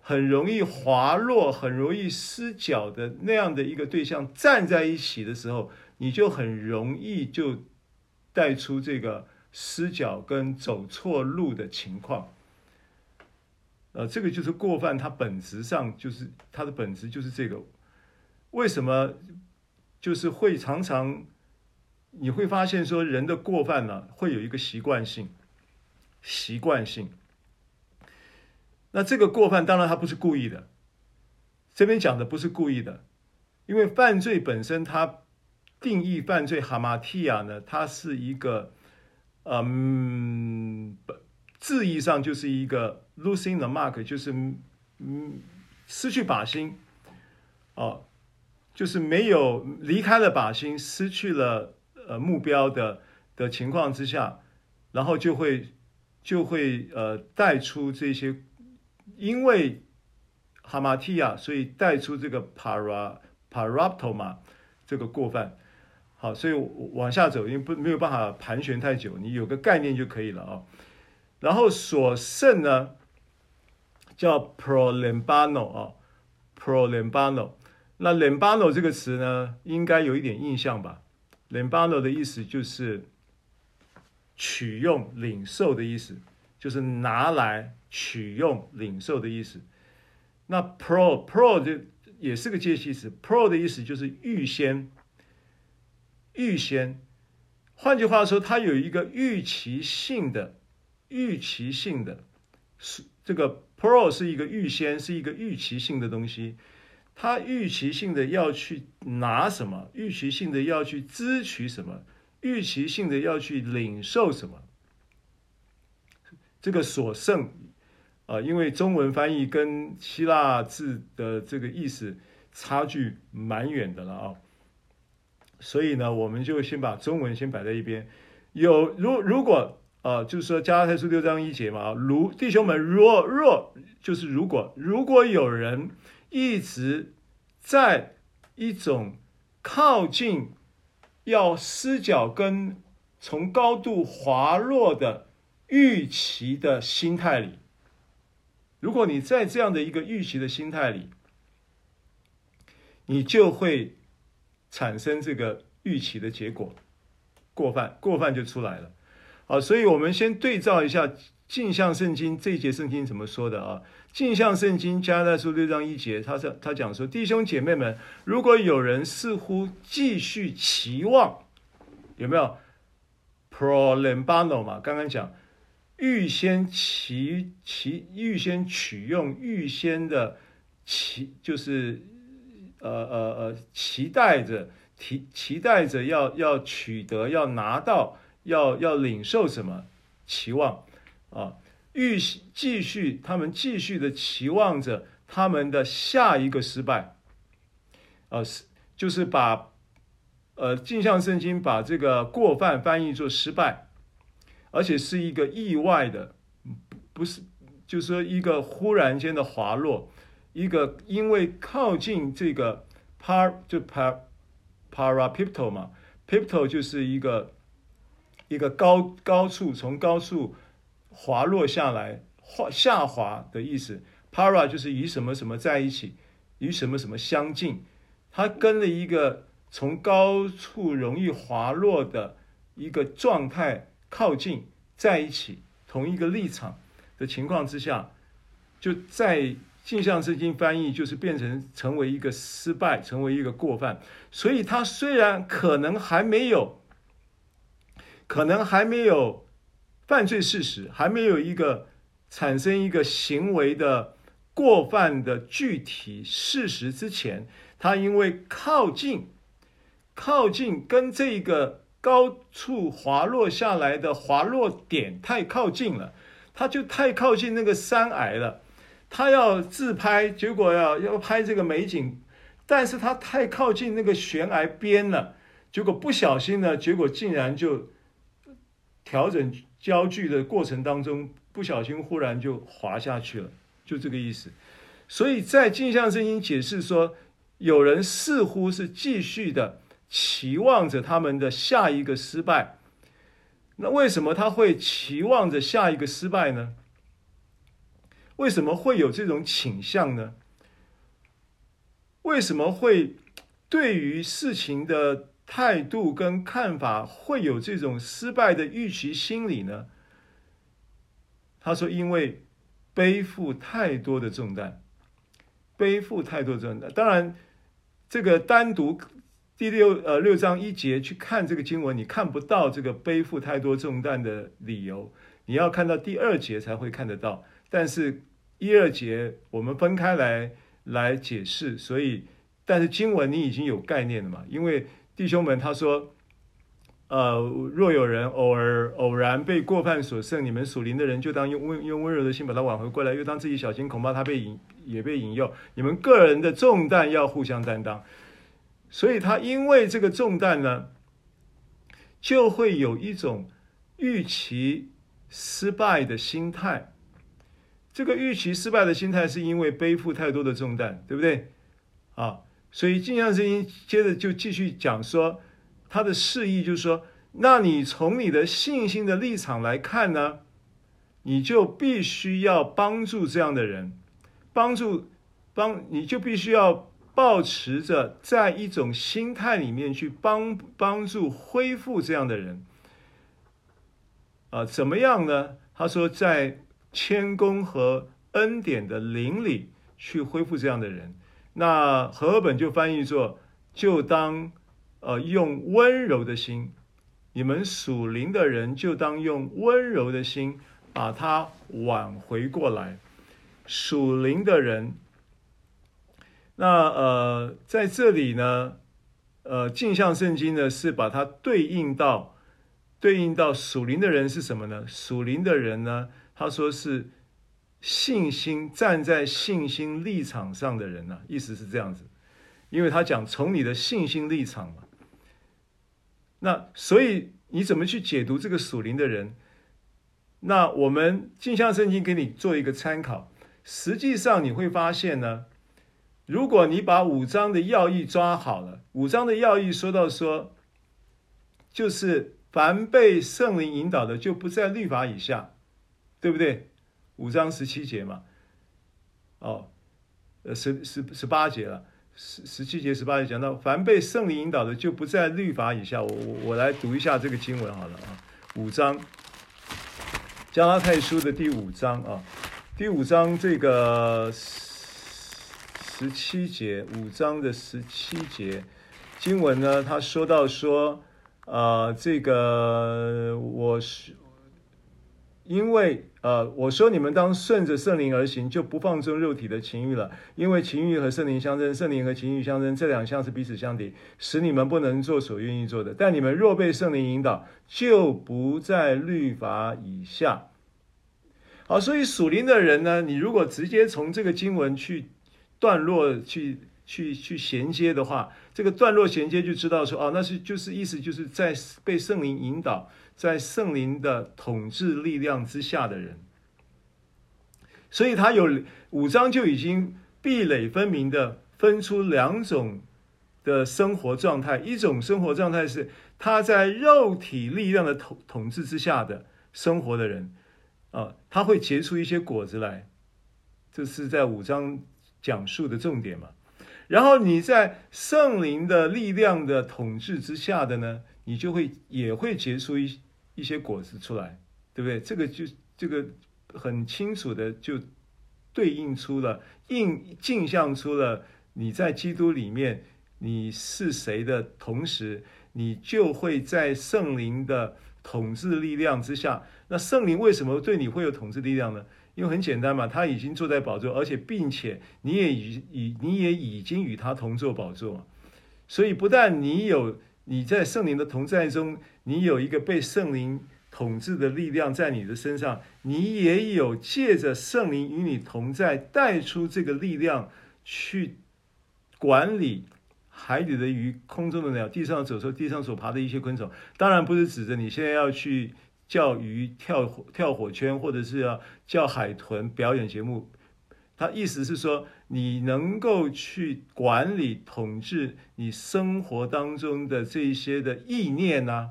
很容易滑落、很容易失脚的那样的一个对象站在一起的时候，你就很容易就带出这个。失脚跟走错路的情况，呃，这个就是过犯，它本质上就是它的本质就是这个。为什么就是会常常你会发现说人的过犯呢，会有一个习惯性，习惯性。那这个过犯当然他不是故意的，这边讲的不是故意的，因为犯罪本身它定义犯罪哈马提亚呢，它是一个。嗯，字义上就是一个 losing the mark，就是嗯失去靶心，哦，就是没有离开了靶心，失去了呃目标的的情况之下，然后就会就会呃带出这些，因为哈马提亚，所以带出这个 para paraptoma 这个过犯。好，所以往下走，因为不没有办法盘旋太久，你有个概念就可以了啊。然后所剩呢，叫 prolembano 啊，prolembano。那 lembano 这个词呢，应该有一点印象吧？lembano 的意思就是取用、领受的意思，就是拿来取用、领受的意思。那 pro pro 就也是个介系词，pro 的意思就是预先。预先，换句话说，它有一个预期性的、预期性的，是这个 pro 是一个预先，是一个预期性的东西。它预期性的要去拿什么？预期性的要去支取什么？预期性的要去领受什么？这个所剩啊、因为中文翻译跟希腊字的这个意思差距蛮远的了啊。所以呢，我们就先把中文先摆在一边。有如如果啊、呃，就是说加拉太书六章一节嘛，如弟兄们若若就是如果如果有人一直在一种靠近要失脚跟从高度滑落的预期的心态里，如果你在这样的一个预期的心态里，你就会。产生这个预期的结果，过犯过犯就出来了，好，所以我们先对照一下镜像圣经这一节圣经怎么说的啊？镜像圣经加拉书六章一节，他是他讲说，弟兄姐妹们，如果有人似乎继续期望，有没有 prolembano 嘛？刚刚讲预先期期预先取用预先的期就是。呃呃呃，期待着，期期待着要要取得，要拿到，要要领受什么？期望啊，预继续，他们继续的期望着他们的下一个失败。呃，是就是把呃镜像圣经把这个过犯翻译作失败，而且是一个意外的，不是，就是说一个忽然间的滑落。一个因为靠近这个 par 就 par parapipto 嘛，pipto 就是一个一个高高处从高处滑落下来滑下滑的意思，para 就是与什么什么在一起，与什么什么相近，它跟了一个从高处容易滑落的一个状态靠近在一起，同一个立场的情况之下，就在。镜像圣经翻译就是变成成为一个失败，成为一个过犯，所以他虽然可能还没有，可能还没有犯罪事实，还没有一个产生一个行为的过犯的具体事实之前，他因为靠近，靠近跟这个高处滑落下来的滑落点太靠近了，他就太靠近那个山崖了。他要自拍，结果要要拍这个美景，但是他太靠近那个悬崖边了，结果不小心呢，结果竟然就调整焦距的过程当中，不小心忽然就滑下去了，就这个意思。所以在镜像声音解释说，有人似乎是继续的。期望着他们的下一个失败，那为什么他会期望着下一个失败呢？为什么会有这种倾向呢？为什么会对于事情的态度跟看法会有这种失败的预期心理呢？他说：“因为背负太多的重担，背负太多的重担。当然，这个单独。”第六呃六章一节去看这个经文，你看不到这个背负太多重担的理由，你要看到第二节才会看得到。但是一二节我们分开来来解释，所以但是经文你已经有概念了嘛？因为弟兄们他说，呃，若有人偶尔偶然被过犯所胜，你们属灵的人就当用温用温柔的心把他挽回过来，又当自己小心，恐怕他被引也被引诱。你们个人的重担要互相担当。所以他因为这个重担呢，就会有一种预期失败的心态。这个预期失败的心态是因为背负太多的重担，对不对？啊，所以镜像圣经接着就继续讲说，他的示意就是说，那你从你的信心的立场来看呢，你就必须要帮助这样的人，帮助帮你就必须要。抱持着在一种心态里面去帮帮助恢复这样的人，啊、怎么样呢？他说，在谦恭和恩典的灵里去恢复这样的人。那和本就翻译作，就当呃用温柔的心，你们属灵的人就当用温柔的心把他挽回过来，属灵的人。那呃，在这里呢，呃，镜像圣经呢是把它对应到对应到属灵的人是什么呢？属灵的人呢，他说是信心站在信心立场上的人呢、意思是这样子，因为他讲从你的信心立场嘛。那所以你怎么去解读这个属灵的人？那我们镜像圣经给你做一个参考，实际上你会发现呢。如果你把五章的要义抓好了，五章的要义说到说，就是凡被圣灵引导的，就不在律法以下，对不对？五章十七节嘛，哦，呃，十十十八节了，十十七节十八节讲到，凡被圣灵引导的，就不在律法以下。我我我来读一下这个经文好了啊，五章，加拉太书的第五章啊，第五章这个。十七节，五章的十七节经文呢，他说到说，啊、呃，这个我是因为呃，我说你们当顺着圣灵而行，就不放纵肉体的情欲了，因为情欲和圣灵相争，圣灵和情欲相争，这两项是彼此相敌，使你们不能做所愿意做的。但你们若被圣灵引导，就不在律法以下。好，所以属灵的人呢，你如果直接从这个经文去。段落去去去衔接的话，这个段落衔接就知道说，哦，那是就是意思就是在被圣灵引导，在圣灵的统治力量之下的人，所以他有五章就已经壁垒分明的分出两种的生活状态，一种生活状态是他在肉体力量的统统治之下的生活的人，啊，他会结出一些果子来，这是在五章。讲述的重点嘛，然后你在圣灵的力量的统治之下的呢，你就会也会结出一一些果子出来，对不对？这个就这个很清楚的就对应出了，映镜像出了你在基督里面你是谁的同时，你就会在圣灵的统治力量之下。那圣灵为什么对你会有统治力量呢？因为很简单嘛，他已经坐在宝座，而且并且你也已已你也已经与他同坐宝座，所以不但你有你在圣灵的同在中，你有一个被圣灵统治的力量在你的身上，你也有借着圣灵与你同在，带出这个力量去管理海里的鱼、空中的鸟、地上走兽、地上所爬的一些昆虫。当然不是指着你现在要去叫鱼跳跳火圈，或者是要叫海豚表演节目。他意思是说，你能够去管理、统治你生活当中的这些的意念啊，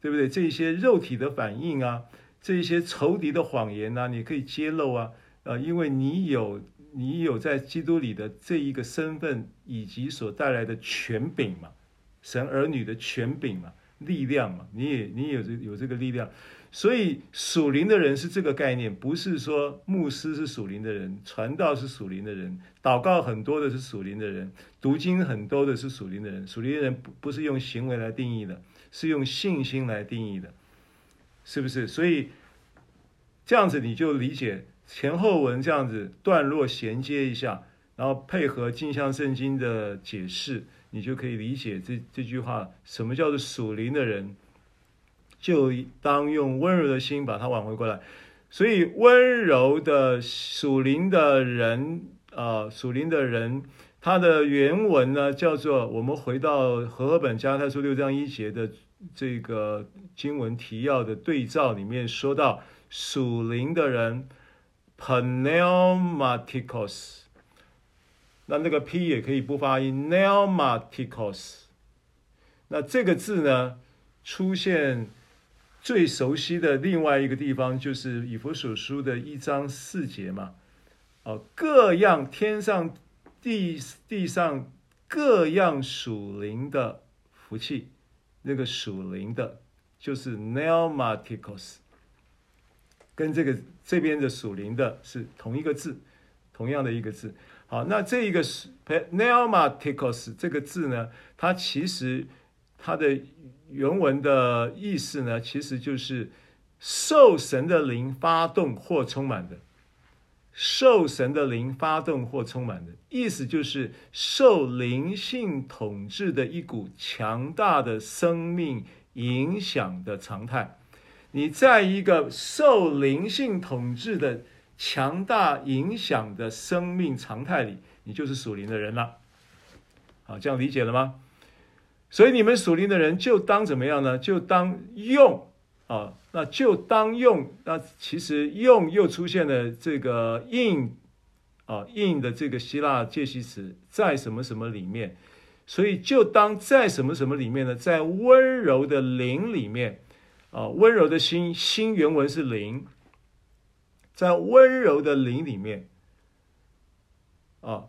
对不对？这一些肉体的反应啊，这一些仇敌的谎言啊，你可以揭露啊，呃，因为你有你有在基督里的这一个身份以及所带来的权柄嘛，神儿女的权柄嘛，力量嘛，你也你也有这有这个力量。所以属灵的人是这个概念，不是说牧师是属灵的人，传道是属灵的人，祷告很多的是属灵的人，读经很多的是属灵的人。属灵的人不不是用行为来定义的，是用信心来定义的，是不是？所以这样子你就理解前后文这样子段落衔接一下，然后配合镜像圣经的解释，你就可以理解这这句话，什么叫做属灵的人。就当用温柔的心把它挽回过来，所以温柔的属灵的人啊，属灵的人，他的原文呢叫做，我们回到和合本加拉太书六章一节的这个经文提要的对照里面说到，属灵的人，pneumatikos，那那个 p 也可以不发音，pneumatikos，那这个字呢出现。最熟悉的另外一个地方就是以弗所书的一章四节嘛，哦，各样天上地地上各样属灵的福气，那个属灵的，就是 pneumatikos，跟这个这边的属灵的是同一个字，同样的一个字。好，那这一个 pneumatikos 这个字呢，它其实它的。原文的意思呢，其实就是受神的灵发动或充满的，受神的灵发动或充满的意思就是受灵性统治的一股强大的生命影响的常态。你在一个受灵性统治的强大影响的生命常态里，你就是属灵的人了。好，这样理解了吗？所以你们属灵的人就当怎么样呢？就当用啊，那就当用。那其实用又出现了这个 in 啊 in 的这个希腊介系词，在什么什么里面？所以就当在什么什么里面呢？在温柔的灵里面啊，温柔的心，心原文是灵，在温柔的灵里面啊，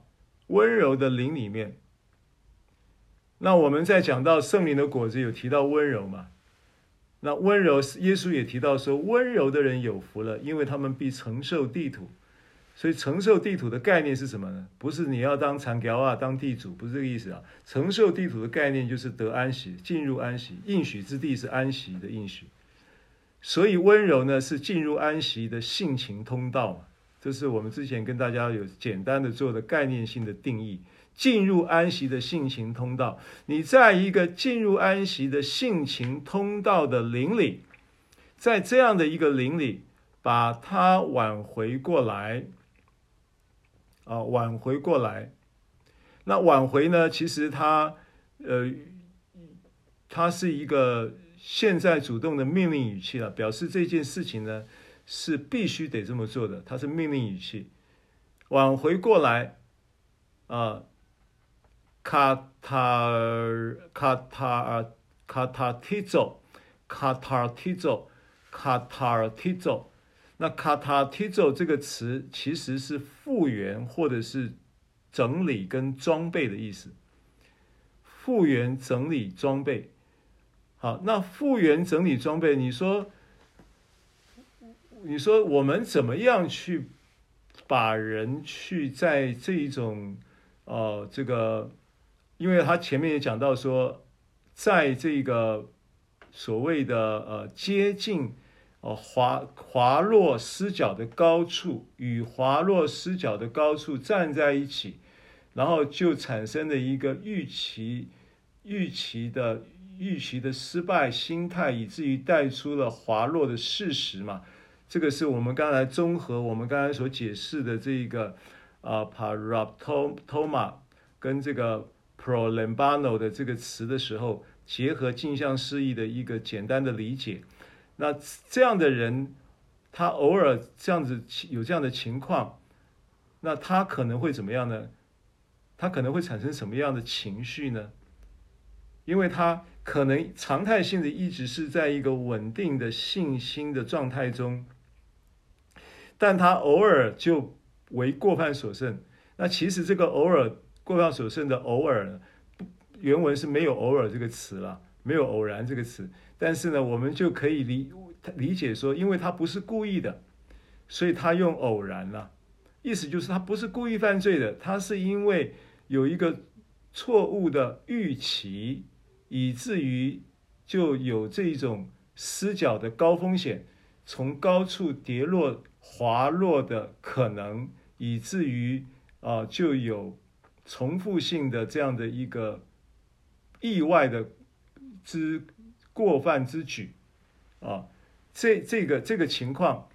温柔的灵里面。那我们在讲到圣灵的果子，有提到温柔嘛？那温柔，耶稣也提到说，温柔的人有福了，因为他们必承受地土。所以承受地土的概念是什么呢？不是你要当产条啊，当地主，不是这个意思啊。承受地土的概念就是得安息，进入安息，应许之地是安息的应许。所以温柔呢，是进入安息的性情通道嘛。这是我们之前跟大家有简单的做的概念性的定义。进入安息的性情通道，你在一个进入安息的性情通道的灵里，在这样的一个灵里，把它挽回过来，啊，挽回过来。那挽回呢？其实它，呃，它是一个现在主动的命令语气了，表示这件事情呢是必须得这么做的，它是命令语气，挽回过来，啊。卡塔尔卡塔尔卡塔提走，卡塔提走，卡塔提走。那卡塔提走这个词其实是复原或者是整理跟装备的意思。复原、整理、装备。好，那复原、整理、装备，你说，你说我们怎么样去把人去在这一种，呃，这个。因为他前面也讲到说，在这个所谓的呃接近呃滑滑落失脚的高处，与滑落失脚的高处站在一起，然后就产生了一个预期预期的预期的失败心态，以至于带出了滑落的事实嘛。这个是我们刚才综合我们刚才所解释的这个啊 paraptoma 跟这个 prolambano 的这个词的时候，结合镜像示意的一个简单的理解。那这样的人，他偶尔这样子有这样的情况，那他可能会怎么样呢？他可能会产生什么样的情绪呢？因为他可能常态性的一直是在一个稳定的信心的状态中。但他偶尔就为过犯所胜。那其实这个偶尔过犯所剩的偶尔，原文是没有偶尔这个词了，没有偶然这个词。但是呢，我们就可以理理解说，因为他不是故意的，所以他用偶然了。意思就是他不是故意犯罪的，他是因为有一个错误的预期，以至于就有这种失脚的高风险，从高处跌落。滑落的可能，以至于啊、就有重复性的这样的一个意外的之过犯之举啊，这这个这个情况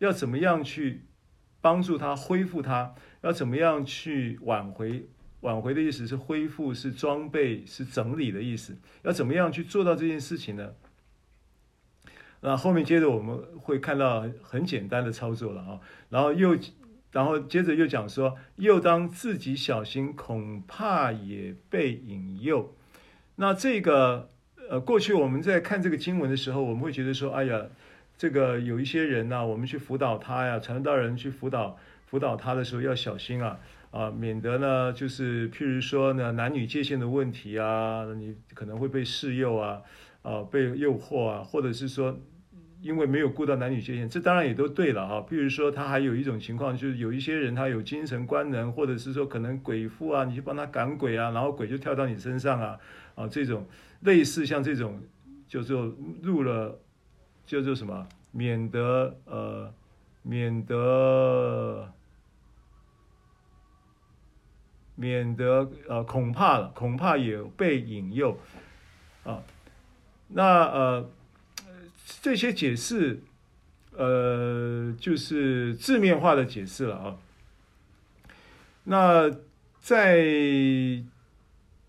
要怎么样去帮助他恢复他？要怎么样去挽回？挽回的意思是恢复，是装备，是整理的意思。要怎么样去做到这件事情呢？那后面接着我们会看到很简单的操作了啊，然后又，然后接着又讲说，又当自己小心，恐怕也被引诱。那这个呃，过去我们在看这个经文的时候，我们会觉得说，哎呀，这个有一些人呢，我们去辅导他呀，传道人去辅导辅导他的时候要小心啊啊，免得呢就是譬如说呢男女界限的问题啊，你可能会被示诱啊。啊，被诱惑啊，或者是说，因为没有顾到男女界限，这当然也都对了哈。比如说，他还有一种情况，就是有一些人他有精神官能，或者是说可能鬼附啊，你去帮他赶鬼啊，然后鬼就跳到你身上啊，啊，这种类似像这种，就做入了，叫做什么，免得呃，免得，免得呃，恐怕了，恐怕也被引诱啊。那呃，这些解释，呃，就是字面化的解释了啊。那在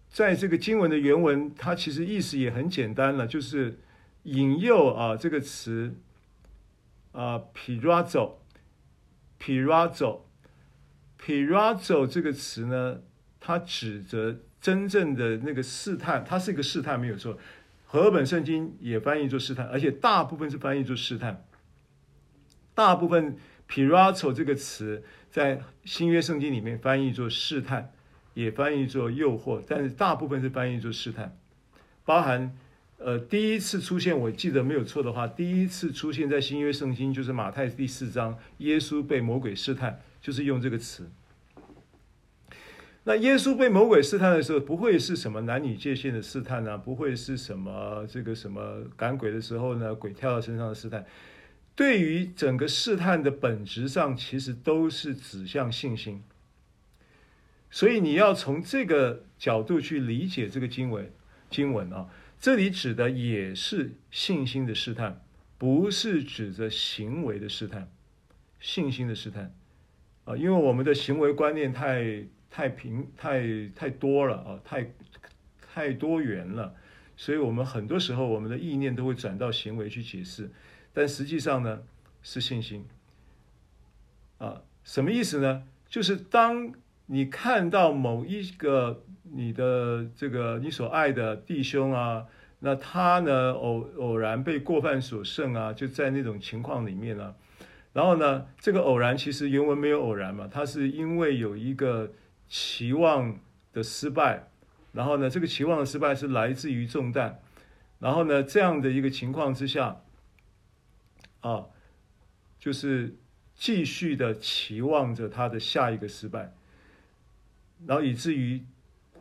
在这个经文的原文，它其实意思也很简单了，就是引诱啊这个词啊 p i r a z o p i r a z o p i r a z o 这个词呢，它指着真正的那个试探，它是一个试探，没有错。和本圣经也翻译作试探，而且大部分是翻译作试探。大部分 p i r a t o 这个词在新约圣经里面翻译作试探，也翻译作诱惑，但是大部分是翻译作试探。包含呃第一次出现，我记得没有错的话，第一次出现在新约圣经就是马太第四章，耶稣被魔鬼试探，就是用这个词。那耶稣被魔鬼试探的时候，不会是什么男女界限的试探呢？不会是什么这个什么赶鬼的时候呢？鬼跳到身上的试探。对于整个试探的本质上，其实都是指向信心。所以你要从这个角度去理解这个经文经文啊，这里指的也是信心的试探，不是指着行为的试探，信心的试探啊，因为我们的行为观念太。太平太太多了啊，太太多元了，所以我们很多时候我们的意念都会转到行为去解释，但实际上呢是信心啊，什么意思呢？就是当你看到某一个你的这个你所爱的弟兄啊，那他呢偶偶然被过犯所胜啊，就在那种情况里面呢，然后呢这个偶然其实原文没有偶然嘛，它是因为有一个。期望的失败，然后呢，这个期望的失败是来自于重担，然后呢，这样的一个情况之下，啊，就是继续的期望着他的下一个失败，然后以至于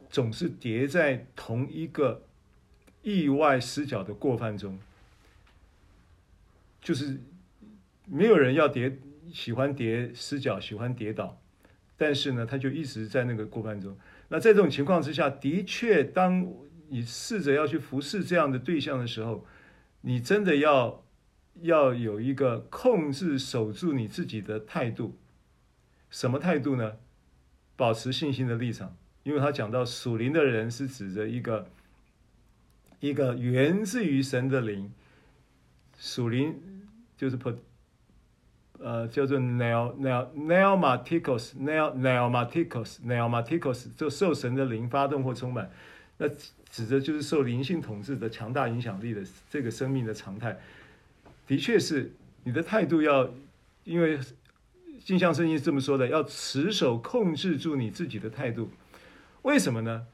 总是跌在同一个意外失脚的过犯中，就是没有人要跌，喜欢跌失脚，喜欢跌倒。但是呢，他就一直在那个过半中。那在这种情况之下，的确，当你试着要去服侍这样的对象的时候，你真的要要有一个控制、守住你自己的态度。什么态度呢？保持信心的立场，因为他讲到属灵的人是指着一个一个源自于神的灵，属灵就是 put。呃，叫做 nail nail pneumatikos nail pneumatikos pneumatikos 就受神的灵发动或充满，那指的就是受灵性统治的强大影响力的这个生命的常态。的确是你的态度要，因为镜像圣经是这么说的，要持守控制住你自己的态度。为什么呢？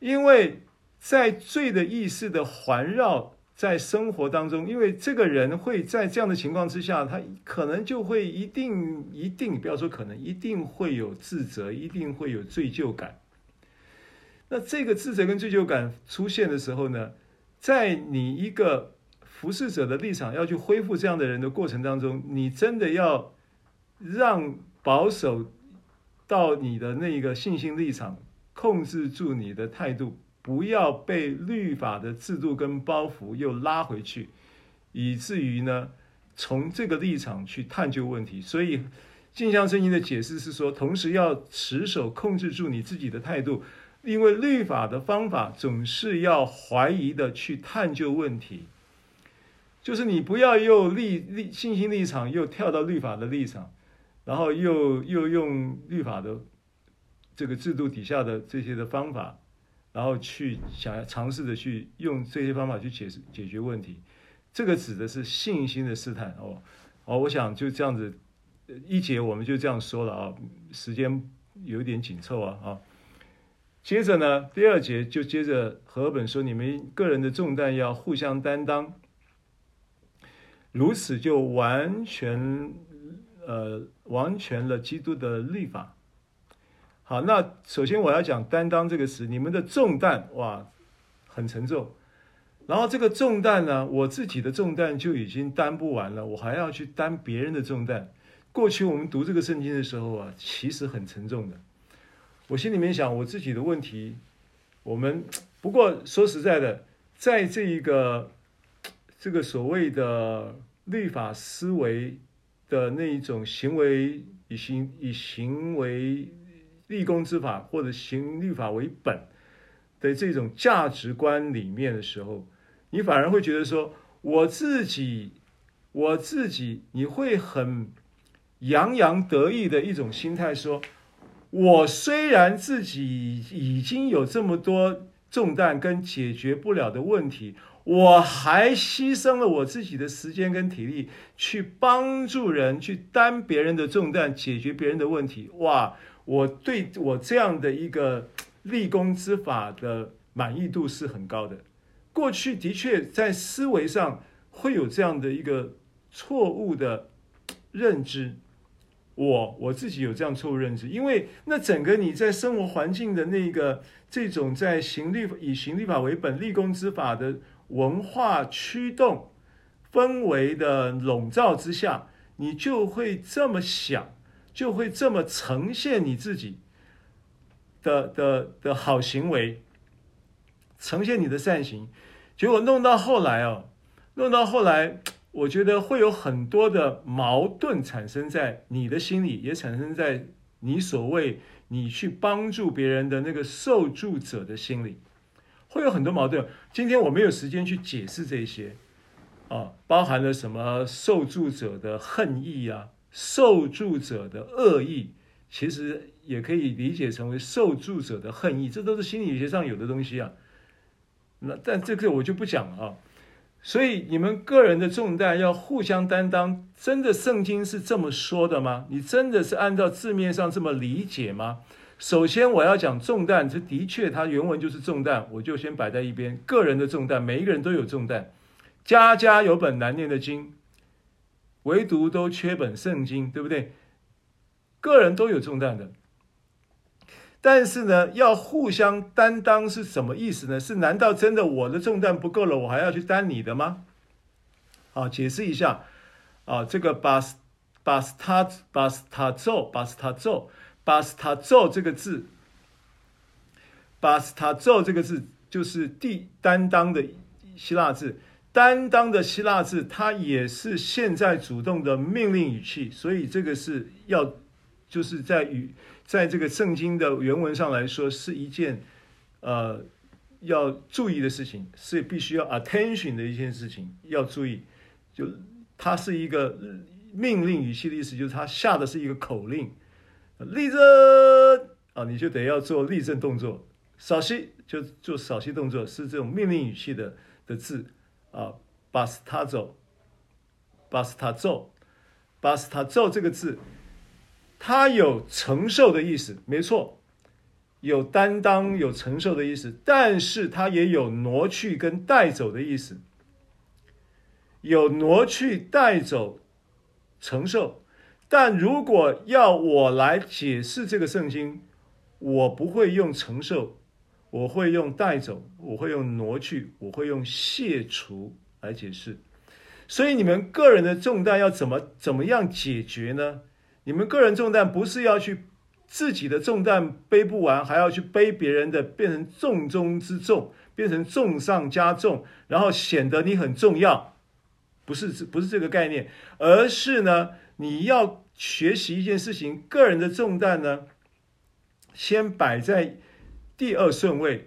因为在罪的意识的环绕。在生活当中，因为这个人会在这样的情况之下，他可能就会一定一定不要说可能，一定会有自责，一定会有罪疚感。那这个自责跟罪疚感出现的时候呢，在你一个服侍者的立场要去恢复这样的人的过程当中，你真的要让保守到你的那个信心立场，控制住你的态度。不要被律法的制度跟包袱又拉回去，以至于呢，从这个立场去探究问题。所以，镜像圣经的解释是说，同时要持守控制住你自己的态度，因为律法的方法总是要怀疑的去探究问题，就是你不要又立立信心立场，又跳到律法的立场，然后又又用律法的这个制度底下的这些的方法。然后去想要尝试着去用这些方法去解解决问题，这个指的是信心的试探哦哦，我想就这样子一节我们就这样说了啊，时间有点紧凑啊啊。接着呢，第二节就接着和本说，你们个人的重担要互相担当，如此就完全呃完全了基督的律法。好，那首先我要讲“担当”这个词，你们的重担哇，很沉重。然后这个重担呢，我自己的重担就已经担不完了，我还要去担别人的重担。过去我们读这个圣经的时候啊，其实很沉重的。我心里面想，我自己的问题，我们不过说实在的，在这一个这个所谓的律法思维的那一种行为，以行以行为。立功之法或者行律法为本的这种价值观里面的时候，你反而会觉得说，我自己，我自己，你会很洋洋得意的一种心态，说，我虽然自己已经有这么多重担跟解决不了的问题，我还牺牲了我自己的时间跟体力去帮助人，去担别人的重担，解决别人的问题，哇！我对我这样的一个立功之法的满意度是很高的。过去的确在思维上会有这样的一个错误的认知，我我自己有这样错误认知，因为那整个你在生活环境的那个这种在行律以行律法为本立功之法的文化驱动氛围的笼罩之下，你就会这么想。就会这么呈现你自己的的的好行为，呈现你的善行，结果弄到后来哦，弄到后来，我觉得会有很多的矛盾产生在你的心里，也产生在你所谓你去帮助别人的那个受助者的心里，会有很多矛盾。今天我没有时间去解释这些啊，包含了什么受助者的恨意啊。受助者的恶意，其实也可以理解成为受助者的恨意，这都是心理学上有的东西啊。那但这个我就不讲了啊。所以你们个人的重担要互相担当，真的圣经是这么说的吗？你真的是按照字面上这么理解吗？首先我要讲重担，这的确它原文就是重担，我就先摆在一边。个人的重担，每一个人都有重担，家家有本难念的经。唯独都缺本圣经，对不对？个人都有重担的，但是呢，要互相担当是什么意思呢？是难道真的我的重担不够了，我还要去担你的吗？啊，解释一下啊，这个巴斯巴斯塔巴斯塔咒巴斯塔咒巴斯塔咒这个字，巴斯塔咒这个字就是第担当的希腊字，担当的希腊字，它也是现在主动的命令语气，所以这个是要就是在语在这个圣经的原文上来说是一件呃要注意的事情，是必须要 attention 的一件事情要注意，就它是一个命令语气的意思，就是它下的是一个口令，立正啊，你就得要做立正动作。稍息就做稍息动作，是这种命令语气的的字啊。巴斯塔咒，巴斯塔咒，巴斯塔咒这个字，它有承受的意思，没错，有担当、有承受的意思，但是它也有挪去跟带走的意思，有挪去、带走、承受。但如果要我来解释这个圣经，我不会用承受。我会用带走，我会用挪去，我会用卸除来解释。所以你们个人的重担要怎么怎么样解决呢？你们个人重担不是要去自己的重担背不完，还要去背别人的，变成重中之重，变成重上加重，然后显得你很重要。不是，不是这个概念，而是呢，你要学习一件事情，个人的重担呢，先摆在。第二顺位，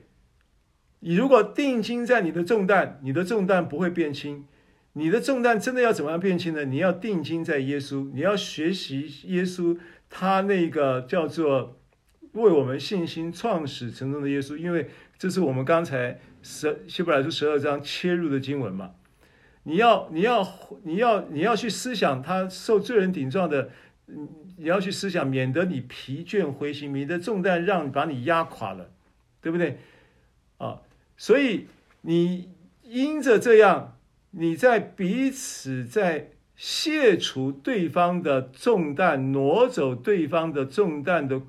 你如果定睛在你的重担，你的重担不会变轻。你的重担真的要怎么样变轻呢？你要定睛在耶稣，你要学习耶稣，他那个叫做为我们信心创始成终的耶稣，因为这是我们刚才十希伯来书十二章切入的经文嘛。你要你要你要你要去思想他受罪人顶撞的，你要去思想，免得你疲倦灰心，你的重担让把你压垮了。对不对？啊，所以你因着这样，你在彼此在卸除对方的重担、挪走对方的重担的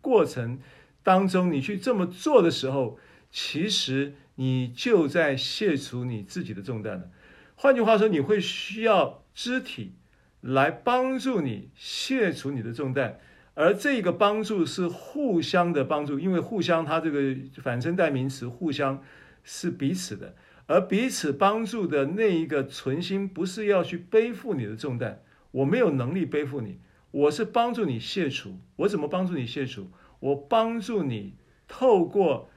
过程当中，你去这么做的时候，其实你就在卸除你自己的重担了。换句话说，你会需要肢体来帮助你卸除你的重担。而这个帮助是互相的帮助，因为互相，它这个反身代名词，互相是彼此的，而彼此帮助的那一个存心，不是要去背负你的重担，我没有能力背负你，我是帮助你卸除。我怎么帮助你卸除？我帮助你透过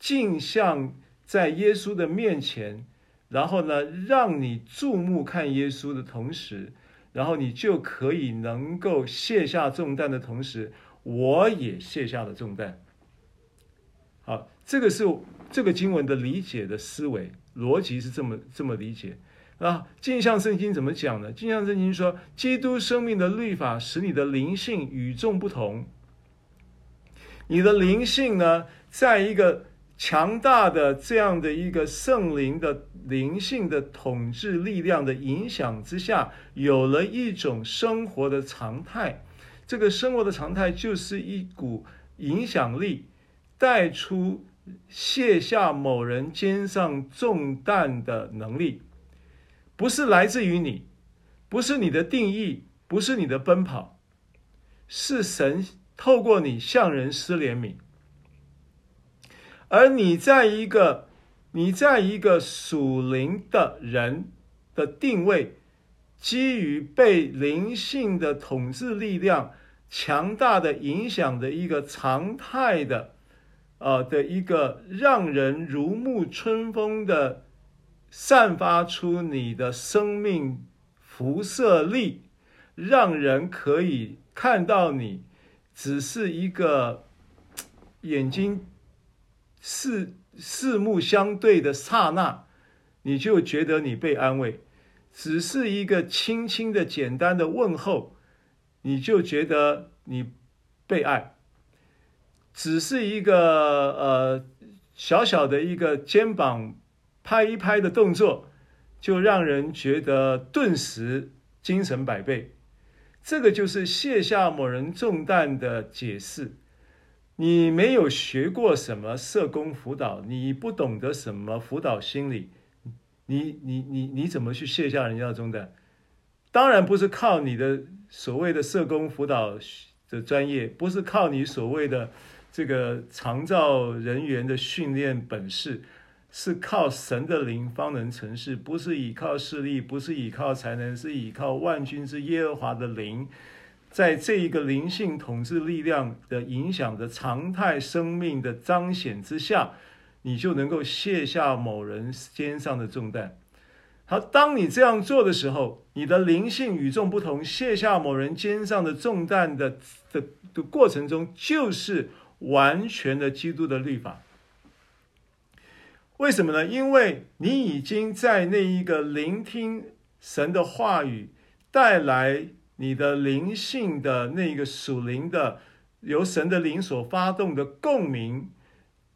镜像在耶稣的面前，然后呢，让你注目看耶稣的同时。然后你就可以能够卸下重担的同时，我也卸下了重担。好，这个是这个经文的理解的思维逻辑是这么这么理解啊。镜像圣经怎么讲呢？镜像圣经说，基督生命的律法使你的灵性与众不同。你的灵性呢，在一个。强大的这样的一个圣灵的灵性的统治力量的影响之下，有了一种生活的常态。这个生活的常态就是一股影响力，带出卸下某人肩上重担的能力，不是来自于你，不是你的定义，不是你的奔跑，是神透过你向人施怜悯。而你在一个，你在一个属灵的人的定位，基于被灵性的统治力量强大的影响的一个常态的，呃的一个让人如沐春风的散发出你的生命辐射力，让人可以看到你只是一个眼睛。四四目相对的刹那，你就觉得你被安慰；只是一个轻轻的、简单的问候，你就觉得你被爱；只是一个呃小小的一个肩膀拍一拍的动作，就让人觉得顿时精神百倍。这个就是卸下某人重担的解释。你没有学过什么社工辅导，你不懂得什么辅导心理，你你你你怎么去卸下人家中的？当然不是靠你的所谓的社工辅导的专业，不是靠你所谓的这个长照人员的训练本事，是靠神的灵方能成事，不是依靠势力，不是依靠才能，是依靠万军之耶和华的灵，在这一个灵性统治力量的影响的常态生命的彰显之下，你就能够卸下某人肩上的重担。好，当你这样做的时候，你的灵性与众不同，卸下某人肩上的重担的的的过程中，就是完全的基督的律法。为什么呢？因为你已经在那一个聆听神的话语，带来你的灵性的那个属灵的，由神的灵所发动的共鸣，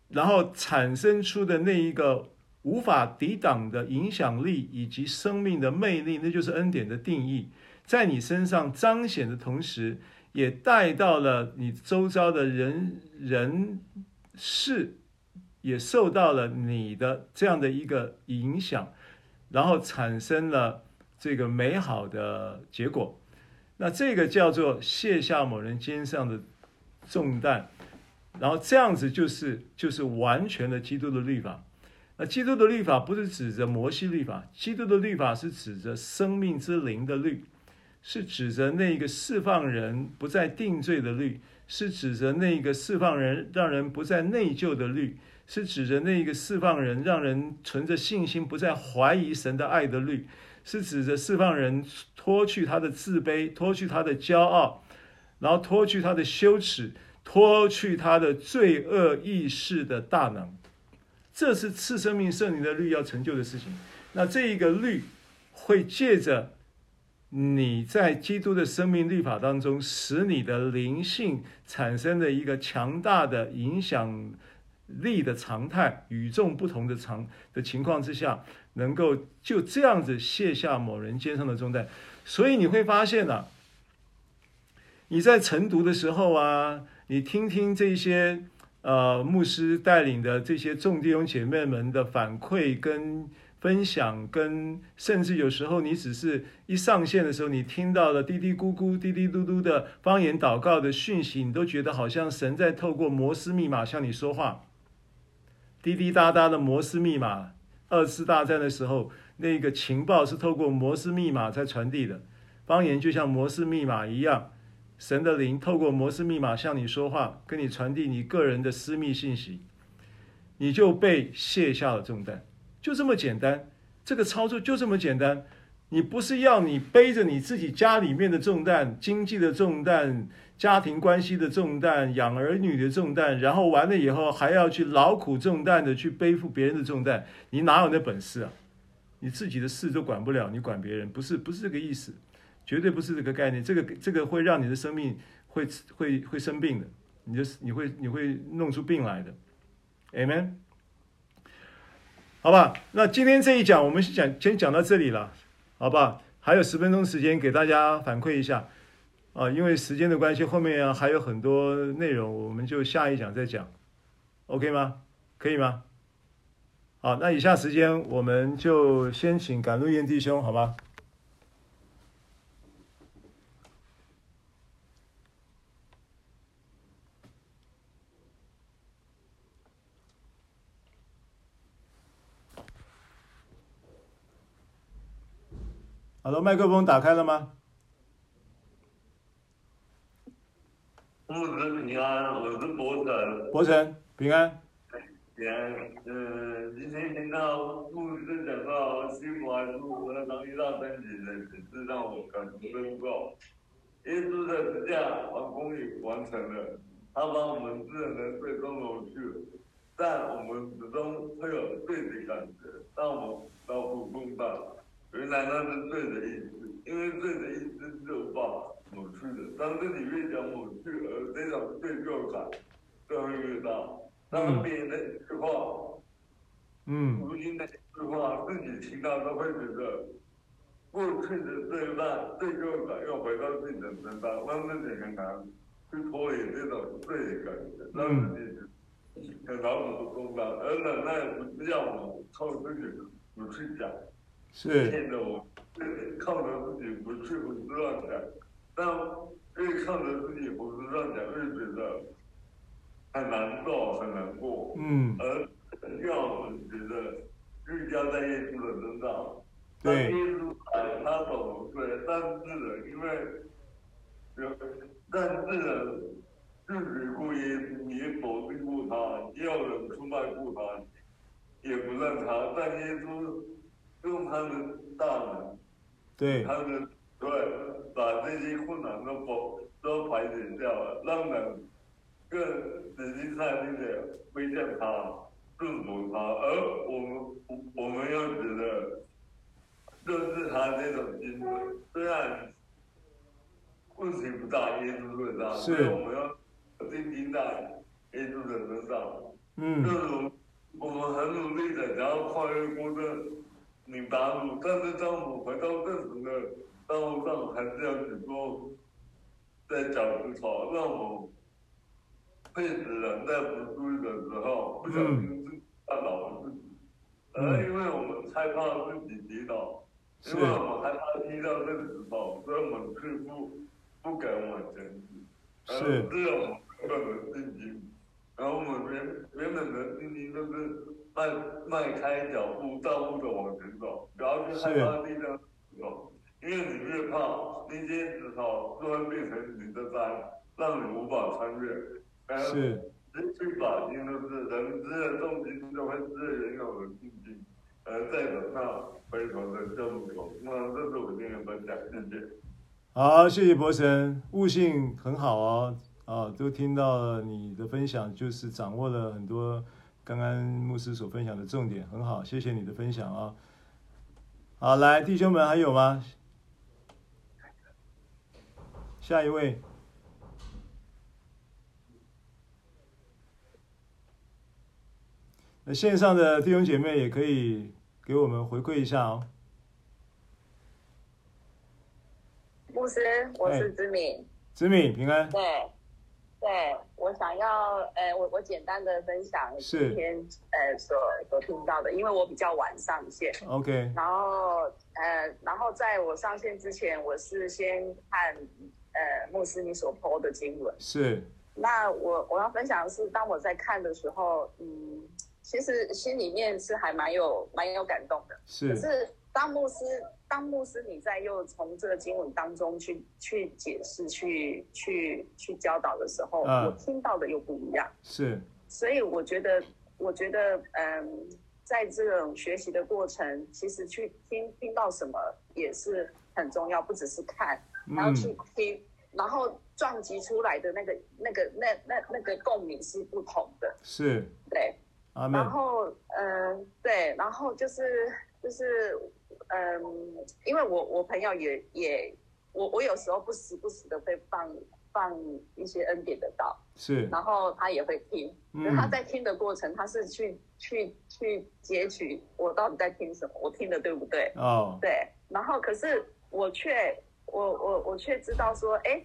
然后产生出的那一个。无法抵挡的影响力以及生命的魅力，那就是恩典的定义，在你身上彰显的同时，也带到了你周遭的人人事，也受到了你的这样的一个影响，然后产生了这个美好的结果。那这个叫做卸下某人肩上的重担，然后这样子就是就是完全的基督的律法。那基督的律法不是指着摩西律法，基督的律法是指着生命之灵的律，是指着那个释放人不再定罪的律，是指着那个释放人让人不再内疚的律，是指着那个释放人让人存着信心不再怀疑神的爱的律，是指着释放人脱去他的自卑，脱去他的骄傲，然后脱去他的羞耻，脱去他的罪恶意识的大能。这是次生命圣灵的律要成就的事情。那这一个律会借着你在基督的生命律法当中，使你的灵性产生的一个强大的影响力的常态，与众不同的常的情况之下，能够就这样子卸下某人肩上的重担。所以你会发现啊，你在晨读的时候啊，你听听这些。呃，牧师带领的这些众弟兄姐妹们的反馈跟分享，跟甚至有时候你只是一上线的时候，你听到了嘀嘀咕咕、嘀嘀嘟嘟的方言祷告的讯息，你都觉得好像神在透过摩斯密码向你说话。滴滴答答的摩斯密码，二次大战的时候，那个情报是透过摩斯密码在传递的，方言就像摩斯密码一样。神的灵透过摩斯密码向你说话，跟你传递你个人的私密信息，你就被卸下了重担，就这么简单。这个操作就这么简单。你不是要你背着你自己家里面的重担、经济的重担、家庭关系的重担、养儿女的重担，然后完了以后还要去劳苦重担的去背负别人的重担，你哪有那本事啊？你自己的事都管不了，你管别人？不是，不是这个意思。绝对不是这个概念，这个这个会让你的生命会会会生病的，你就你会你会弄出病来的，Amen。好吧，那今天这一讲我们讲先讲到这里了，好吧？还有十分钟时间给大家反馈一下啊，因为时间的关系，后面啊还有很多内容，我们就下一讲再讲，OK 吗？可以吗？好，那以下时间我们就先请赶路燕弟兄，好吗？好了，麦克风打开了吗？牧师平安，我是博成。博成，平安。平安。嗯，今天听到牧师讲到希伯来书和当一大三节的启示，让我感触深厚。耶稣的十架完工已完成了，他把我们世人的罪都挪去了，但我们始终会有罪的感觉，让我们劳苦重担。原来那是罪的意思，因为罪的意思是有把抹去的。但是你越讲抹去，而这种罪疚感就会越大。当别人的一句话，嗯，如今的一句话，自己听到都会觉得过去的罪难、罪疚感又回到自己的身上，让自己很难去脱离这种罪的感觉，让自己很劳苦重担。而忍耐不是要我们靠自己不去讲。是。现在我，靠着自己不去胡思乱想，但越看着自己胡思乱想，越觉得很难受，很难过。嗯。而让我们觉得聚焦在耶稣的身上。对。耶稣来，他走对，但是因为有，但是拒绝过耶稣，也否定过他，也有人出卖过他，也不认他，但耶稣用他的大能，对，他的对，把这些困难都都排解掉了，让人更仔细善意的归向他。祝福他，而我们我们又觉得，就是他这种精神，虽然问题不大，耶稣最大，所以我们要定睛在耶稣的身上。嗯。就是我们很努力的想要跨越过这泥巴路，但是当我回到正常的道路上，还是要许多在脚趾头，让我们。会使人在不注意的时候不小心自绊倒了自己，而、嗯、因为我们害怕自己跌倒，因为我们害怕踢到这个石头，所以我们却不不敢往前进，而这样我们原本的信心，然后我们原原本的信心就是迈迈开脚步，大步的往前走，不要去害怕地上石头，因为你越怕那些石头就会变成你的山，让你无法穿越。是，人去法心都是人之的重心，就会是人有的信心，而再走上回头的这种，那这是我今天分享，谢谢。好，谢谢博神，悟性很好哦，啊，都听到了你的分享，就是掌握了很多刚刚牧师所分享的重点，很好，谢谢你的分享啊。好，来，弟兄们还有吗？下一位。那线上的弟兄姐妹也可以给我们回馈一下哦。牧师，我是子敏。子敏平安。对，对我想要，呃，我我简单的分享今天呃所所听到的，因为我比较晚上线。OK。然后呃，然后在我上线之前，我是先看呃牧师你所 po 的经文。是。那我我要分享的是，当我在看的时候，嗯。其实心里面是还蛮有蛮有感动的，是。可是当牧师，当牧师，你在又从这个经文当中去去解释、去去去教导的时候，啊，我听到的又不一样。是。所以我觉得，我觉得，嗯，在这种学习的过程，其实去听听到什么也是很重要，不只是看，然后去听，嗯，然后撞击出来的那个那个那那那个共鸣是不同的。是。对。然后，嗯、呃，对，然后就是就是，嗯，因为我我朋友也也，我我有时候不时不时的会放放一些恩典的道，是，然后他也会听，嗯，他在听的过程，他是去去去截取我到底在听什么，我听的对不对？哦，对，然后可是我却我我我却知道说，哎。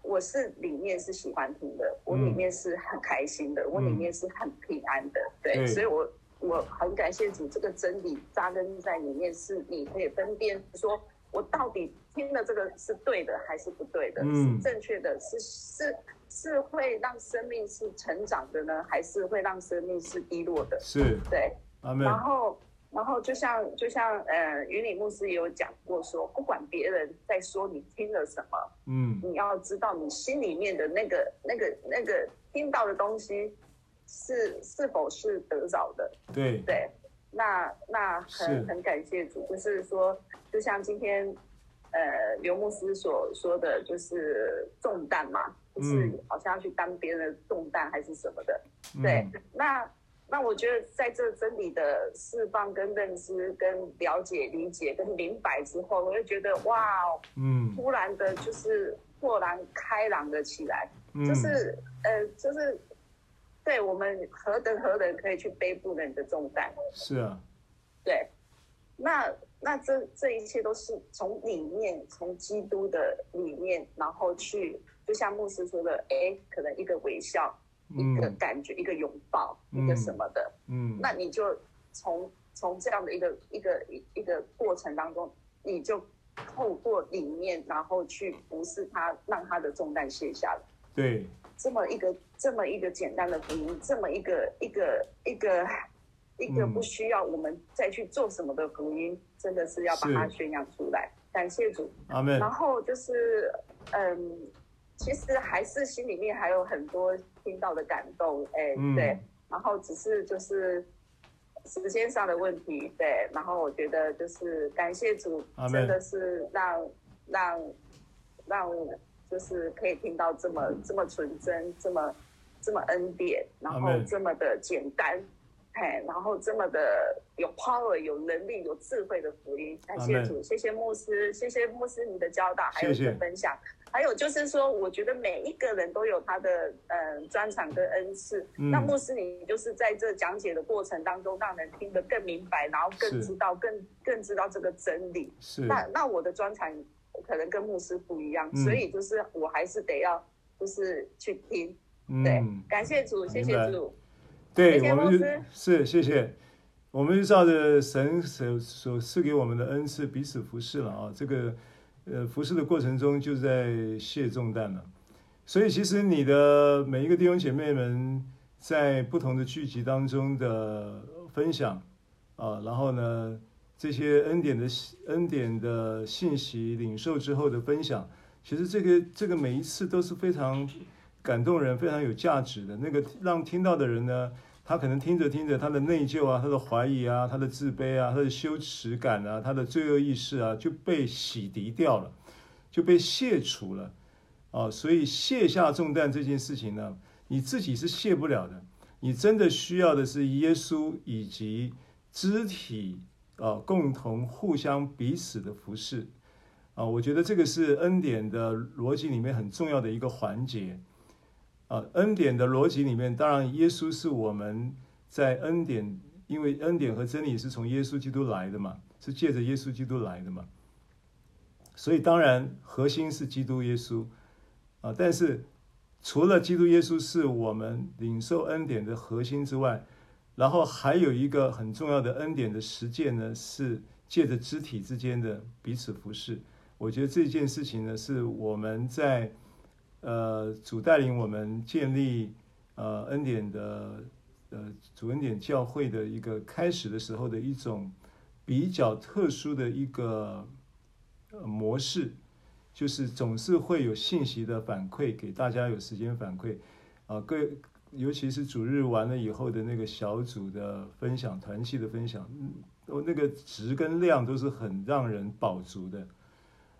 我是里面是喜欢听的，嗯、我里面是很开心的，嗯、我里面是很平安的，对，对，所以我我很感谢主，这个真理扎根在里面，是你可以分辨说，我到底听的这个是对的还是不对的，嗯、是正确的，是是是会让生命是成长的呢，还是会让生命是低落的？是，对，然后。然后就像就像呃，云里牧师也有讲过说，不管别人在说你听了什么，嗯，你要知道你心里面的那个那个那个听到的东西是是否是得着的，对。对，那那很很感谢主，就是说，就像今天呃刘牧师所说的就是重担嘛，就是好像要去担别人的重担还是什么的，嗯、对，那。那我觉得，在这真理的释放、跟认知、跟了解、理解、跟明白之后，我就觉得哇，嗯，突然的就是豁然开朗了起来，嗯、就是呃，就是对我们何等何等可以去背负人的重担。是啊，对，那那这这一切都是从里面，从基督的里面，然后去，就像牧师说的，哎，可能一个微笑。一个感觉，嗯、一个拥抱，一个什么的，嗯，那你就从从这样的一个一个一一个过程当中，你就透过里面，然后去服侍他，让他的重担卸下来。对，这么一个这么一个简单的福音，这么一个一个一个一个不需要我们再去做什么的福音，嗯、真的是要把它宣扬出来。感谢主，阿门。然后就是，嗯，其实还是心里面还有很多听到的感动，哎，嗯、对。然后只是就是时间上的问题，对。然后我觉得就是感谢主，真的是让让让。让就是可以听到这么这么纯真，这么这么恩典，然后这么的简单，哎，然后这么的有 power、有能力、有智慧的福音。感谢主，谢谢牧师，谢谢牧师你的教导，还有你的分享。还有就是说，我觉得每一个人都有他的嗯专长跟恩赐。那牧师你就是在这讲解的过程当中，让人听得更明白，然后更知道、更更知道这个真理。是。那那我的专长。可能跟牧师不一样，嗯、所以就是我还是得要，就是去听。嗯、对，感谢主，谢谢主。对，谢谢我们就是谢谢，我们就照着神所所赐给我们的恩赐彼此服侍了啊。这个呃服侍的过程中就在卸重担了。所以其实你的每一个弟兄姐妹们在不同的聚集当中的分享啊，然后呢。这些恩典的恩典的信息领受之后的分享，其实这个这个每一次都是非常感动人、非常有价值的。那个让听到的人呢，他可能听着听着，他的内疚啊、他的怀疑啊、他的自卑啊、他的羞耻感啊、他的罪恶意识啊，就被洗涤掉了，就被卸除了。啊，所以卸下重担这件事情呢，你自己是卸不了的，你真的需要的是耶稣以及肢体。啊，共同互相彼此的服侍，啊，我觉得这个是恩典的逻辑里面很重要的一个环节。啊，恩典的逻辑里面，当然耶稣是我们在恩典，因为恩典和真理是从耶稣基督来的嘛，是借着耶稣基督来的嘛，所以当然核心是基督耶稣，啊，但是除了基督耶稣是我们领受恩典的核心之外，然后还有一个很重要的恩典的实践呢，是借着肢体之间的彼此服侍。我觉得这件事情呢，是我们在呃主带领我们建立呃恩典的呃主恩典教会的一个开始的时候的一种比较特殊的一个模式，就是总是会有信息的反馈给大家，有时间反馈啊各。尤其是主日完了以后的那个小组的分享、团契的分享，嗯，那个质跟量都是很让人饱足的，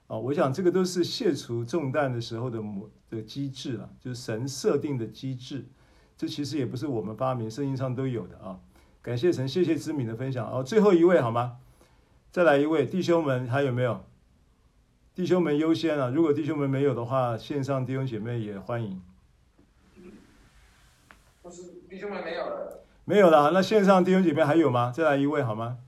啊，我想这个都是卸除重担的时候的模的机制啊，就是神设定的机制，这其实也不是我们发明，圣经上都有的啊。感谢神，谢谢知敏的分享哦。最后一位好吗？再来一位，弟兄们还有没有？弟兄们优先啊，如果弟兄们没有的话，线上弟兄姐妹也欢迎。不是弟兄们没有了，没有了。那线上弟兄姐妹还有吗？再来一位好吗？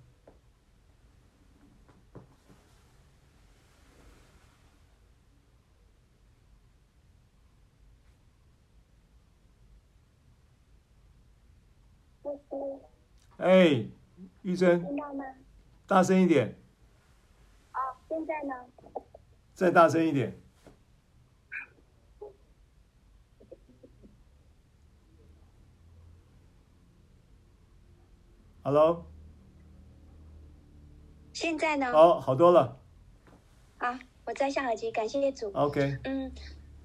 哎，玉珍，听到吗？大声一点。哦，现在呢？再大声一点。Hello，现在呢？哦，好多了。好，我摘下耳机，感谢业主。OK。嗯。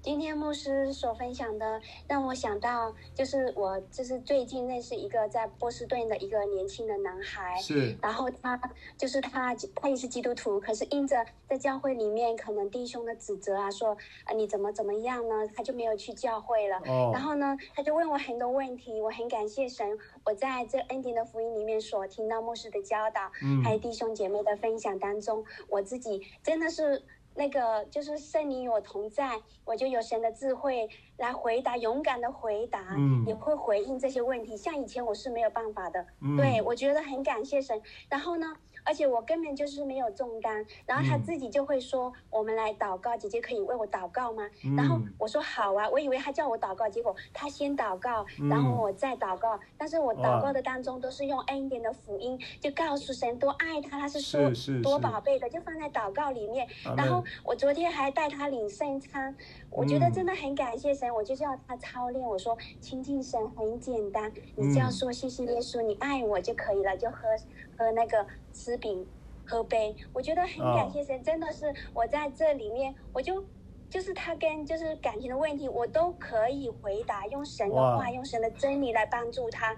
今天牧师所分享的，让我想到，就是我就是最近认识一个在波士顿的一个年轻的男孩，是，然后他就是他，他也是基督徒，可是因着在教会里面可能弟兄的指责啊，说啊你怎么怎么样呢，他就没有去教会了。哦，然后呢，他就问我很多问题，我很感谢神，我在这恩典的福音里面所听到牧师的教导，嗯，还有弟兄姐妹的分享当中，我自己真的是。那个就是圣灵与我同在，我就有神的智慧来回答，勇敢的回答，嗯，也会回应这些问题。像以前我是没有办法的，嗯，对，我觉得很感谢神。然后呢，而且我根本就是没有重担。然后他自己就会说：“嗯、我们来祷告，姐姐可以为我祷告吗？”嗯、然后我说：“好啊。”我以为他叫我祷告，结果他先祷告，然后我再祷告。嗯、但是我祷告的当中都是用恩典的福音，就告诉神多爱他，他是说多宝贝的，就放在祷告里面。然后我昨天还带他领圣餐，我觉得真的很感谢神，我就叫他操练。我说亲近神很简单，你只要说谢谢耶稣，你爱我就可以了，就喝喝那个吃饼。喝杯，我觉得很感谢神，真的是我在这里面，我就就是他跟就是感情的问题，我都可以回答，用神的话，用神的真理来帮助他。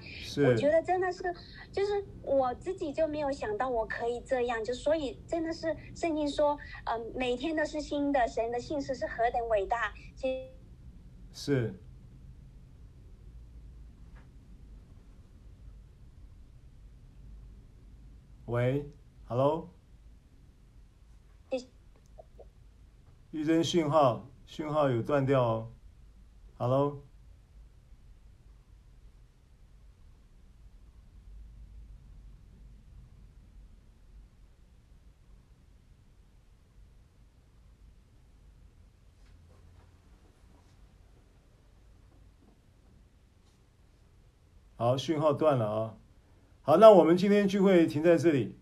我觉得真的是，就是我自己就没有想到我可以这样，就所以真的是圣经说，嗯，每天都是新的，神的信实是何等伟大。其是。喂。Hello，玉珍讯号讯号有断掉哦。Hello，好，讯号断了啊。好，那我们今天聚会停在这里。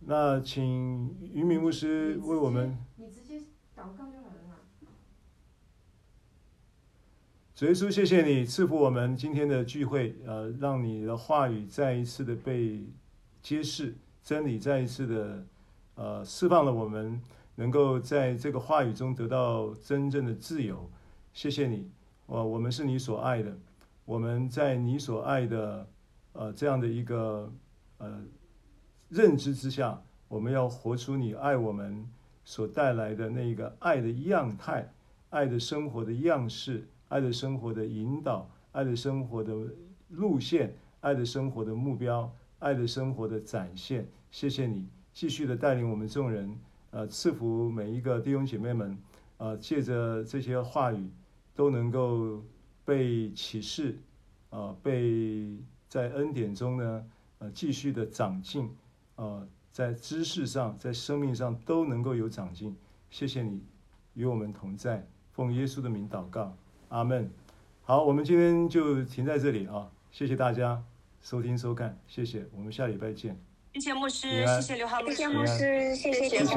那请于明牧师为我们。你直接祷告就好了嘛。主耶稣，谢谢你赐福我们今天的聚会，呃，让你的话语再一次的被揭示，真理再一次的呃释放了我们，能够在这个话语中得到真正的自由。谢谢你，我我们是你所爱的，我们在你所爱的呃这样的一个呃。认知之下，我们要活出你爱我们所带来的那一个爱的样态、爱的生活的样式、爱的生活的引导、爱的生活的路线、爱的生活的目标、爱的生活的展现。谢谢你继续的带领我们众人，呃，赐福每一个弟兄姐妹们，呃，借着这些话语都能够被启示，呃，被在恩典中呢，呃，继续的长进。呃，在知识上，在生命上都能够有长进。谢谢你与我们同在，奉耶稣的名祷告，阿门。好，我们今天就停在这里啊！谢谢大家收听收看，谢谢，我们下礼拜见。谢谢牧师，谢谢刘浩牧师，谢谢牧师，谢谢。